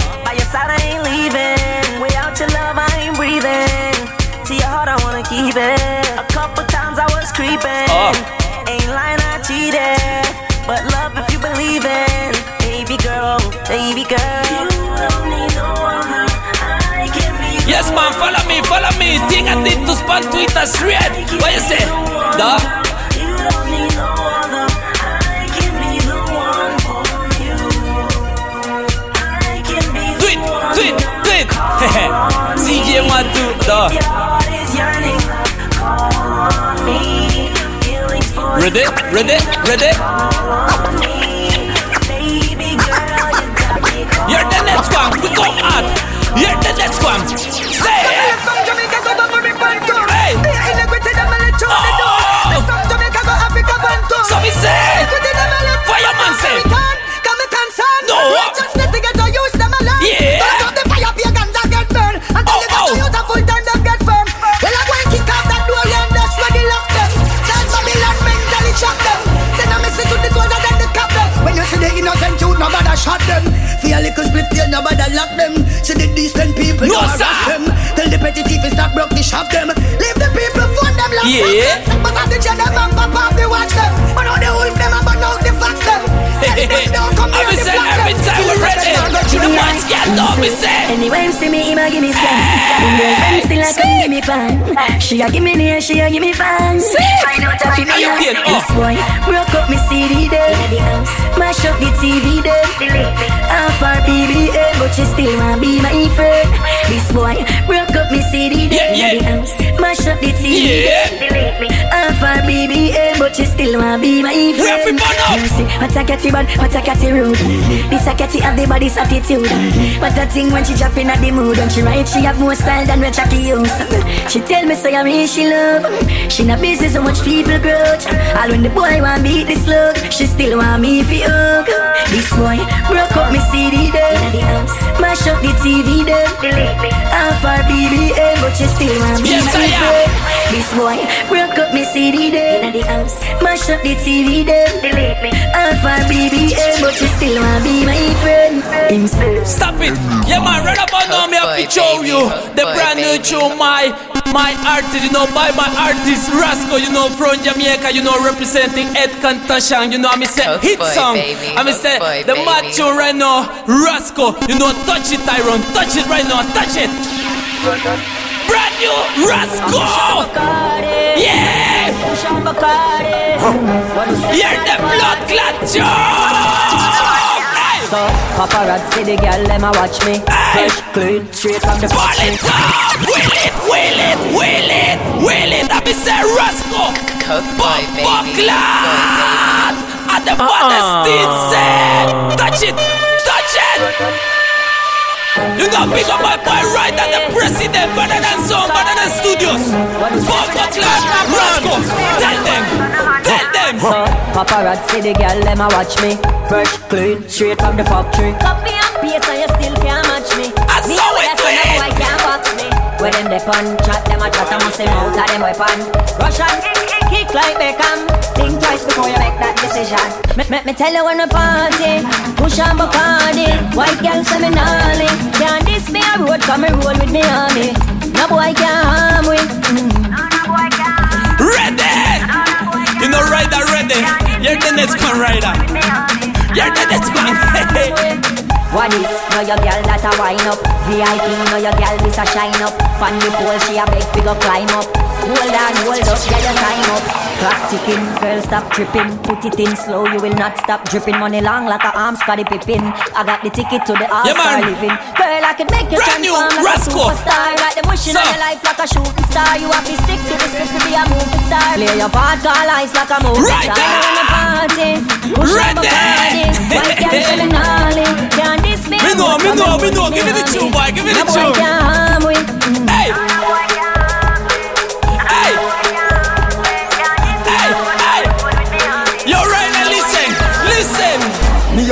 I did to spot Twitter straight. What you say? Duh. It, do it. CJ to, duh. Ready, ready, ready. You're the next one. We go. You're the next one. Me say. Iniquity them a let Fireman say. Come me concern. No. Righteousness they get to use them alone. Yeah. Don't out the fire, pagans a get burned. Until Oh, you to oh. use a full time, them get firm. Well, I go and kick off that door, and that's where they lock them. That's Babylon mentally shock them. Send a message to the soldier, then the captain. When you see the innocent youth, nobody shot them. Feel a little split, feel nobody lock them. See the decent people, No, harass them. Tell the petty thief is stop broke, the shop them. Yeah. But as the gender man pop off, they watch them. The wolf them, but now the fox them. The the the say. Anyway, see me, him a give me still come give me pan. She a give me near, she a give me fans. Find out if me a-? Oh. This boy broke up me CD there. Mash up the TV there. Half her BBA, but she still wanna be my friend. This boy broke up me CD there. Yeah, yeah. Mash up the TV Yeah. there. Half her BBA, eh, but she still want be my We have friend. to burn up. You see, what a catty bad, what a catty rude. This a catty have the body's attitude. What a thing when she drop in at the mood. When she ride, she have more style than what Jackie use. She tell me say I mean she love. She not busy so much people grudge. All when the boy want beat the slug, she still want me fi hug. This boy broke up me CD there. Mash up the TV there. Half her BBA, eh, but she still want me Yes, my I am. friend. This boy broke up me CD there. Mash up the TV there. Half her BBA, but you still wanna be my friend. Him say, Stop it. Yeah, man, right about now, me have to show you the brand new tune, my my artist, you know, by my artist Rasco, you know, from Jamaica, you know, representing Ed Contashan, you know, I mean, say Oh, hit boy, song. baby. I mean, say boy, the baby. mad tune right now, Rasco, you know, touch it, Tyron, touch it right now, touch it. Brand new Rasco. Yeah. Hear the blood clot joke. So paparazzi the girl them a watch me. Fresh, clean, straight from the factory Will it, will it, will it, will it? I be say Roscoe! Buckland And the baddest thing say Touch it, touch it you know, big up my boy right at the president, better than song, better than studios. Fuck the clan, Roscoe. Tell them, tell them. So, paparazzi, the girl, them a watch me. Fresh, clean, straight from the factory. Copy and paste and you still can't match me. I me saw it, that's when a can't box me. When them they pun, chat them a chat, I must say out of them weapon. Russian, kick like Beckham. Think twice before you make that decision. Me, me, me tell you when we party, push on Bacardi White girl gnarly Can't this me a road, come and roll with me army. No boy can harm we. Ready! You know rider ready. You're the next one rider. You're the next one What is? Know your girl that a wine up? VIP, know your girl this a shine up. Pan the pole, she a beg figure climb up Hold on, hold up, get your time up. Clock ticking, girl stop tripping. Put it in slow, you will not stop dripping. Money long like a arm Scottie Pippen. I got the ticket to the all-star living. Girl, I can make you Brand new like Rascal. a superstar. Like the mushing on Sir. your life like a shooting star. You have to stick to the script to be a movie star. Play your part, call eyes like a movie Right star. there. When the party, push on Ready. Bacardi White girl say me gnarly Can't this me Me. a know, me know, me know Give me the tune boy, give me the tune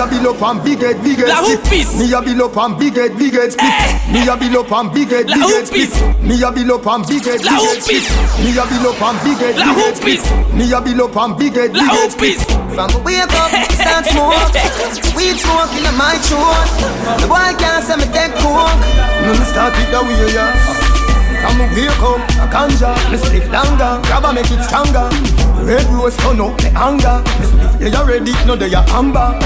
a bill up and big head, big head La split. hoopis. Me a bill up and big head, big head split. Eh. Me a bill up and big head, La big head split. Me a bill up and big head, La big head split. Me a bill up and big head, La big head split. Me a bill up and big head, La big head split. From the wake up, start smoke Weed smoke in my throat The boy can't say me take coke Me me start it the way ya. From me wake up, a ganja, me split longer, grab a make it stronger. Red rose oh turn up me anger. Me split they a ready, no they a amber.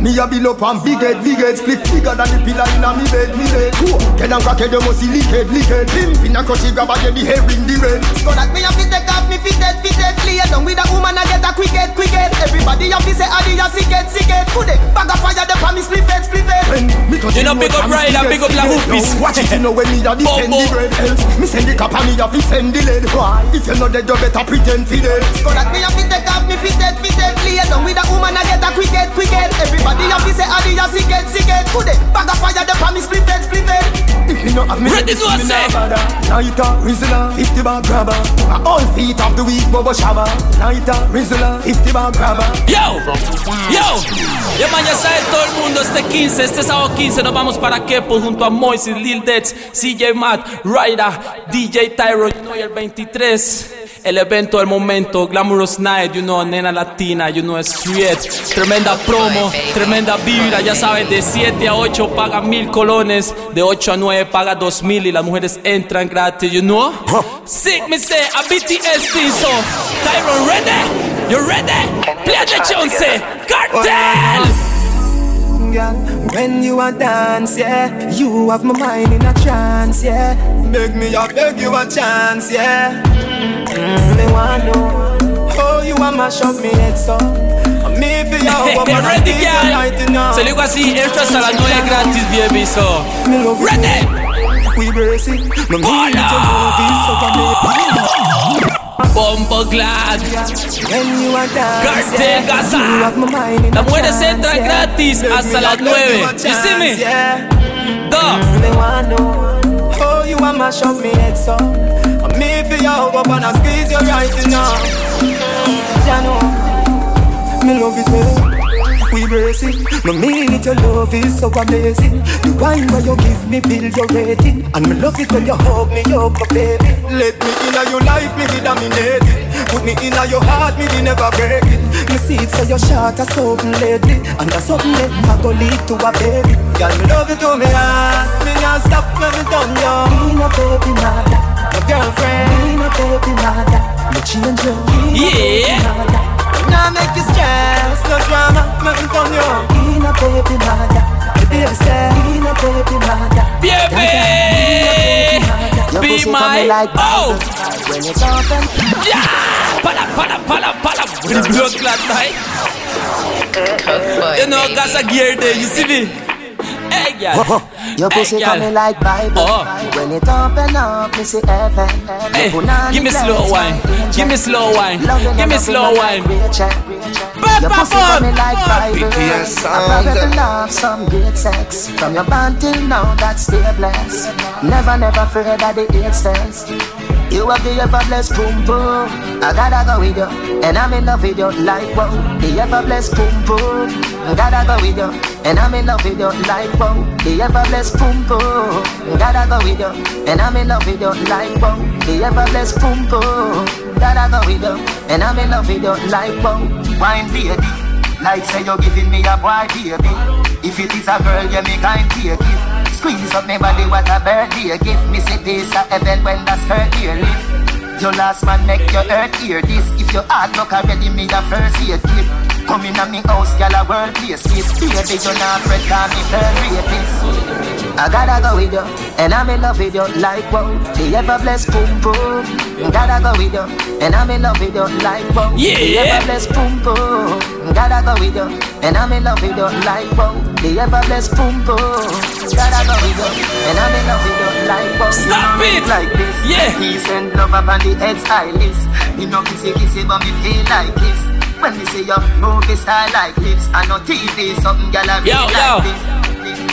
Me a bill up and big head, big head split bigger than the pillar inna me bed, me bed. Get and crack head, you must see lick head, lick head. Pimp in a crutchy, grab a get the hair in the red. So that me have to take off me fitted, fitted Lay down with a woman I get a quick head, quick head Everybody have to say adi a sick head, sick head Put it, bag of fire, the me split head, split head When me touch You know, big road up and me Ryder, big up the La head. Watch it, you know when me a defend the bread Else, me send the cap and me a fi send the lead Why? If you know dead, you better pretend fi dead So that me have to take off me fitted, fitted Lay down with a woman I get a quick head, quick head. Everybody have to say adi a sick head, sick head. Put it, bag of fire, the me split head, split head. If you know have me Ready to me say. nah bother. Lighter, Rizzler, 50 bar grabber. A All feet of the week, Bobo Shabba Lighter, Rizzler, 50 bar grabber. Yo, yo, ya man, ya sabe todo el mundo este 15, este sábado 15 nos vamos para Kepo junto a Moises, Lil Dets, CJ Matt, Ryder, DJ Tyro, y el 23, el evento del momento, Glamorous Night, you know, nena latina, you know, street, tremenda promo, tremenda vibra, ya sabes, de 7 a 8 paga mil colones, de 8 a 9 paga 2 mil y las mujeres entran gratis, you know. Sick me say, a BTS so, Tyron, ready? You ready? Play the say, Cartel! Girl, when you a dance, yeah You have my mind in a trance, yeah Beg me, I beg you a chance, yeah mm, Me want know How you a mash up me head so Me for you, what man Ready, girl? Se le digo así, entras a las 9 gratis, baby, so. Me love you. Ready? We brace it No me Hola. need to love it, so come here Bombo glad. When you a dance, Cartel yeah, Gaza. You have my mind in a Las mujeres entran yeah. gratis Beg hasta las I you 9. a You see me? chance, yeah. Duh. Want how you a mash up me head so And me for you up and I squeeze you right now Ya know Me love it well we brace it No mean it, your love is so amazing. The wine where you give me, build your rating. And me love it when you hug me up, my baby. Let me in your life, me be dominated Put me in your heart, me be never break it Me see it say your short or something lately. And that's something that I go lead to a baby. Girl, me love you to me heart. Me not stop when me done you Me no baby mother. My girlfriend. Me no baby mother. Me change you Me no baby Yeah. Now make you stress, no drama, nothing from you. No baby mother, the baby say, no baby mother. Baby, be my oh. When you talk and Yeah. pala, pala, pala, pala. The blood clot tight. You know, got a gear there, you see me? Hey, girl. Your pussy hey, coming like Bible. Oh. When it open up, me see heaven. Hey, give me slow wine. Give me slow wine. Give me slow wine. Your pussy coming like Bible. I probably love some great sex. From your band till now, that's still blessed. Never, never afraid of the AIDS test. You have the ever blessed boom boom. I gotta go with you, and I'm in love with you like wow. The ever blessed boom boom. I gotta go with you, and I'm in love with you like wow. The ever blessed boom boom. I gotta go with you, and I'm in love with you like wow. The ever blessed boom boom. Gotta go with you, and I'm in love with you like wow. Wine baby, like say you're giving me a boy baby. If it is a girl, you me kind take it. Squeeze up me body, what a birthday gift. Me see this a heaven when the skirt here lift. Your last man make your earth hear this. If your heart look already, me the first aid kit. Come in a me house, gyal a world place kiss. Baby, you not fret, call me rapist. I gotta go with you, and I'm in love with you like wow. The ever blessed boom boom. Gotta go with you, and I'm in love with you like wow. Oh. Yeah. The ever blessed boom boom. Gotta go with you, and I'm in love with you like wow. Oh. The ever blessed boom boom. Gotta go with you, and I'm in love with oh. you like wow. Stop You it. like this. Yeah. Peace and love up on the head's high list. Me no kissy kissy, but me feel like this. When me see your movie style like lips, I know TV something a Yo, real yo. like this.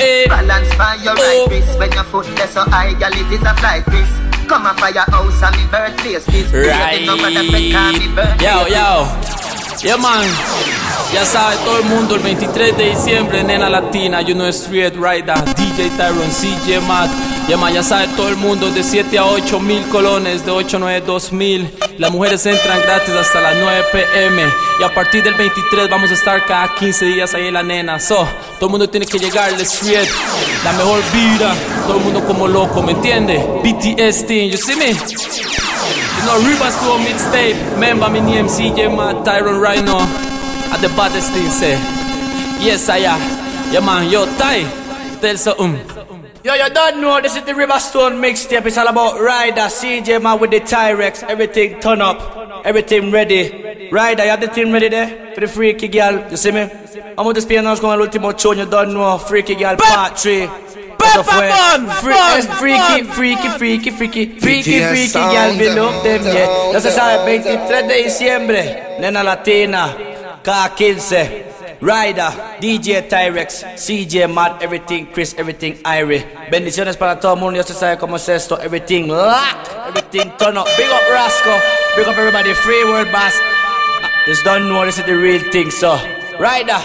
Eh. Balance by your right wrist When your foot there so high, girl, it is a flight risk Come firehouse and me birthplace this Right. No Yo, yo. Yeah, man. Ya sabe todo el mundo, el 23 de diciembre, Nena Latina, You Know Street Rider, DJ Tyron, CJ Matt. Man, ya sabe todo el mundo, de 7 a 8 mil colones, de 8 a 9, 2 mil. Las mujeres entran gratis hasta las 9 pm. Y a partir del 23 vamos a estar cada 15 días ahí en la nena. So, todo el mundo tiene que llegar al street, la mejor vida. Todo el mundo como loco, ¿me entiende? BTS team, you see me? You know, Rivers to a mixtape. Remember me name CJ Matt, Tyron Rhino. At the baddest thing say. Yes, I am. Yeah, man, yo, Ty. Tell something. Yo, you don't know, this is the Riva Stone mixtape. It's all about Ryder, CJ man with the Tyrex. Everything turn up, everything ready. Ryder, you have the thing ready there? For the freaky girl, you see me? I'm going to spend now con l'ultimo tune, you don't know. Freaky girl, part 3. Eso fue. Freaky, freaky, freaky, freaky, freaky, freaky girl, we love them, yeah. Ya se sabe, 23 de diciembre, Nena Latina, K15. Ryder, DJ Tyrex, ZJ Mad, everything, Chris, everything, Irie. Bendiciones para todo el mundo, ya se sabe cómo es esto. Everything lock, everything turn up. Big up Rasco, big up everybody, free world boss. Just don't know this is the real thing, so. Ryder,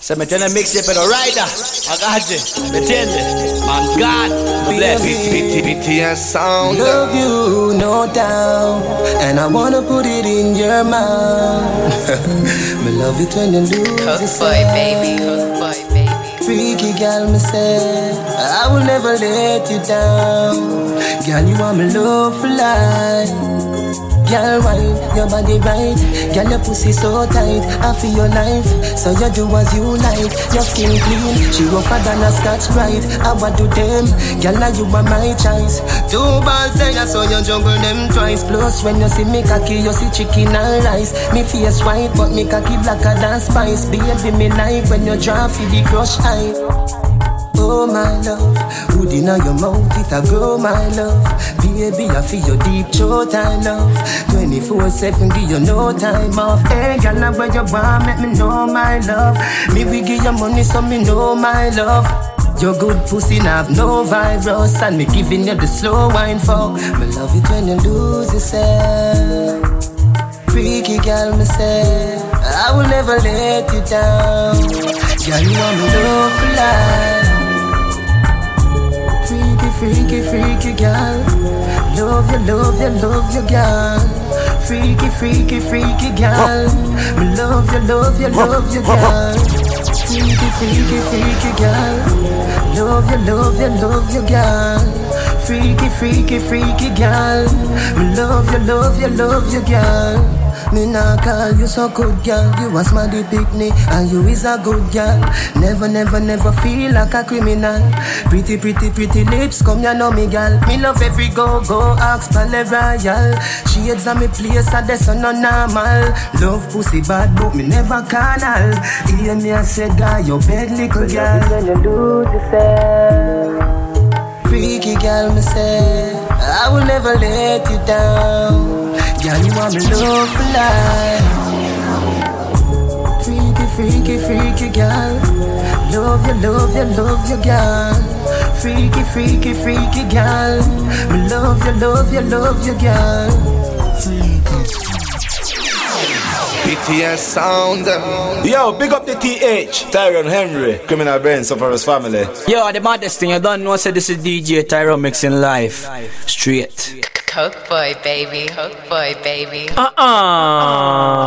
se metió en el mixtape, pero Ryder, agache, ¿me entiendes? My God, bless. BTS sound. Love you, no doubt, and I wanna put it in your mouth. love it when you lose yourself. baby. Cook boy, baby. Freaky girl, me say I will never let you down. Girl, you are my love for life. Girl, wife, your body right. Girl, your pussy so tight. I feel your life, so you do as you like. Your skin clean, she rougher than a scotch bride. I want to them, girl, now you are my choice. Two balls say I saw you jungle them twice. Plus, when you see me cocky, you see chicken and rice. Me face white, but me cocky blacker than spice. Baby, me like when you draw for the crush eye. Oh my love, hood inna your mouth, it a grow my love. Baby, I feel your deep throat, I love. 24-7, give you no time off. Hey, girl, now where you want, make me know my love. Me we give you money, so me know my love. Your good pussy have no virus, and me giving you the slow wine for. Me love it when you lose yourself. Freaky girl, me say, I will never let you down. Girl, you want me love for life. Freaky, freaky, girl. Love you, love you, love you, girl. Freaky, freaky, freaky girl. Me love you, love you, love you, girl. Freaky, freaky, freaky girl. Love you, love you, love you, girl. Freaky, freaky, freaky girl. Me love you, love you, love you, girl. Me nah call you so good, girl. You a smarty picnic, and you is a good girl. Never, never, never feel like a criminal. Pretty, pretty, pretty lips, come ya know me, girl. Me love every go, go, ask Palais Royal. Shades on me place, at the sun no normal. Love pussy bad, but me never carnal. Hear me, I said, guy, you beg little girl. When you do yourself. Freaky girl, me say, I will never let you down. Girl, you want me love for life. Freaky, freaky, freaky girl. Love you, love you, love you, girl. Freaky, freaky, freaky girl. Me love you, love you, love you, girl. BTS sound. Yo, big up the TH, Tyrone Henry, Criminal Brains of his family. Yo, the maddest thing, you don't know, say this is DJ Tyron mixing live. Straight. Coke boy, baby. Coke boy, baby. Uh uh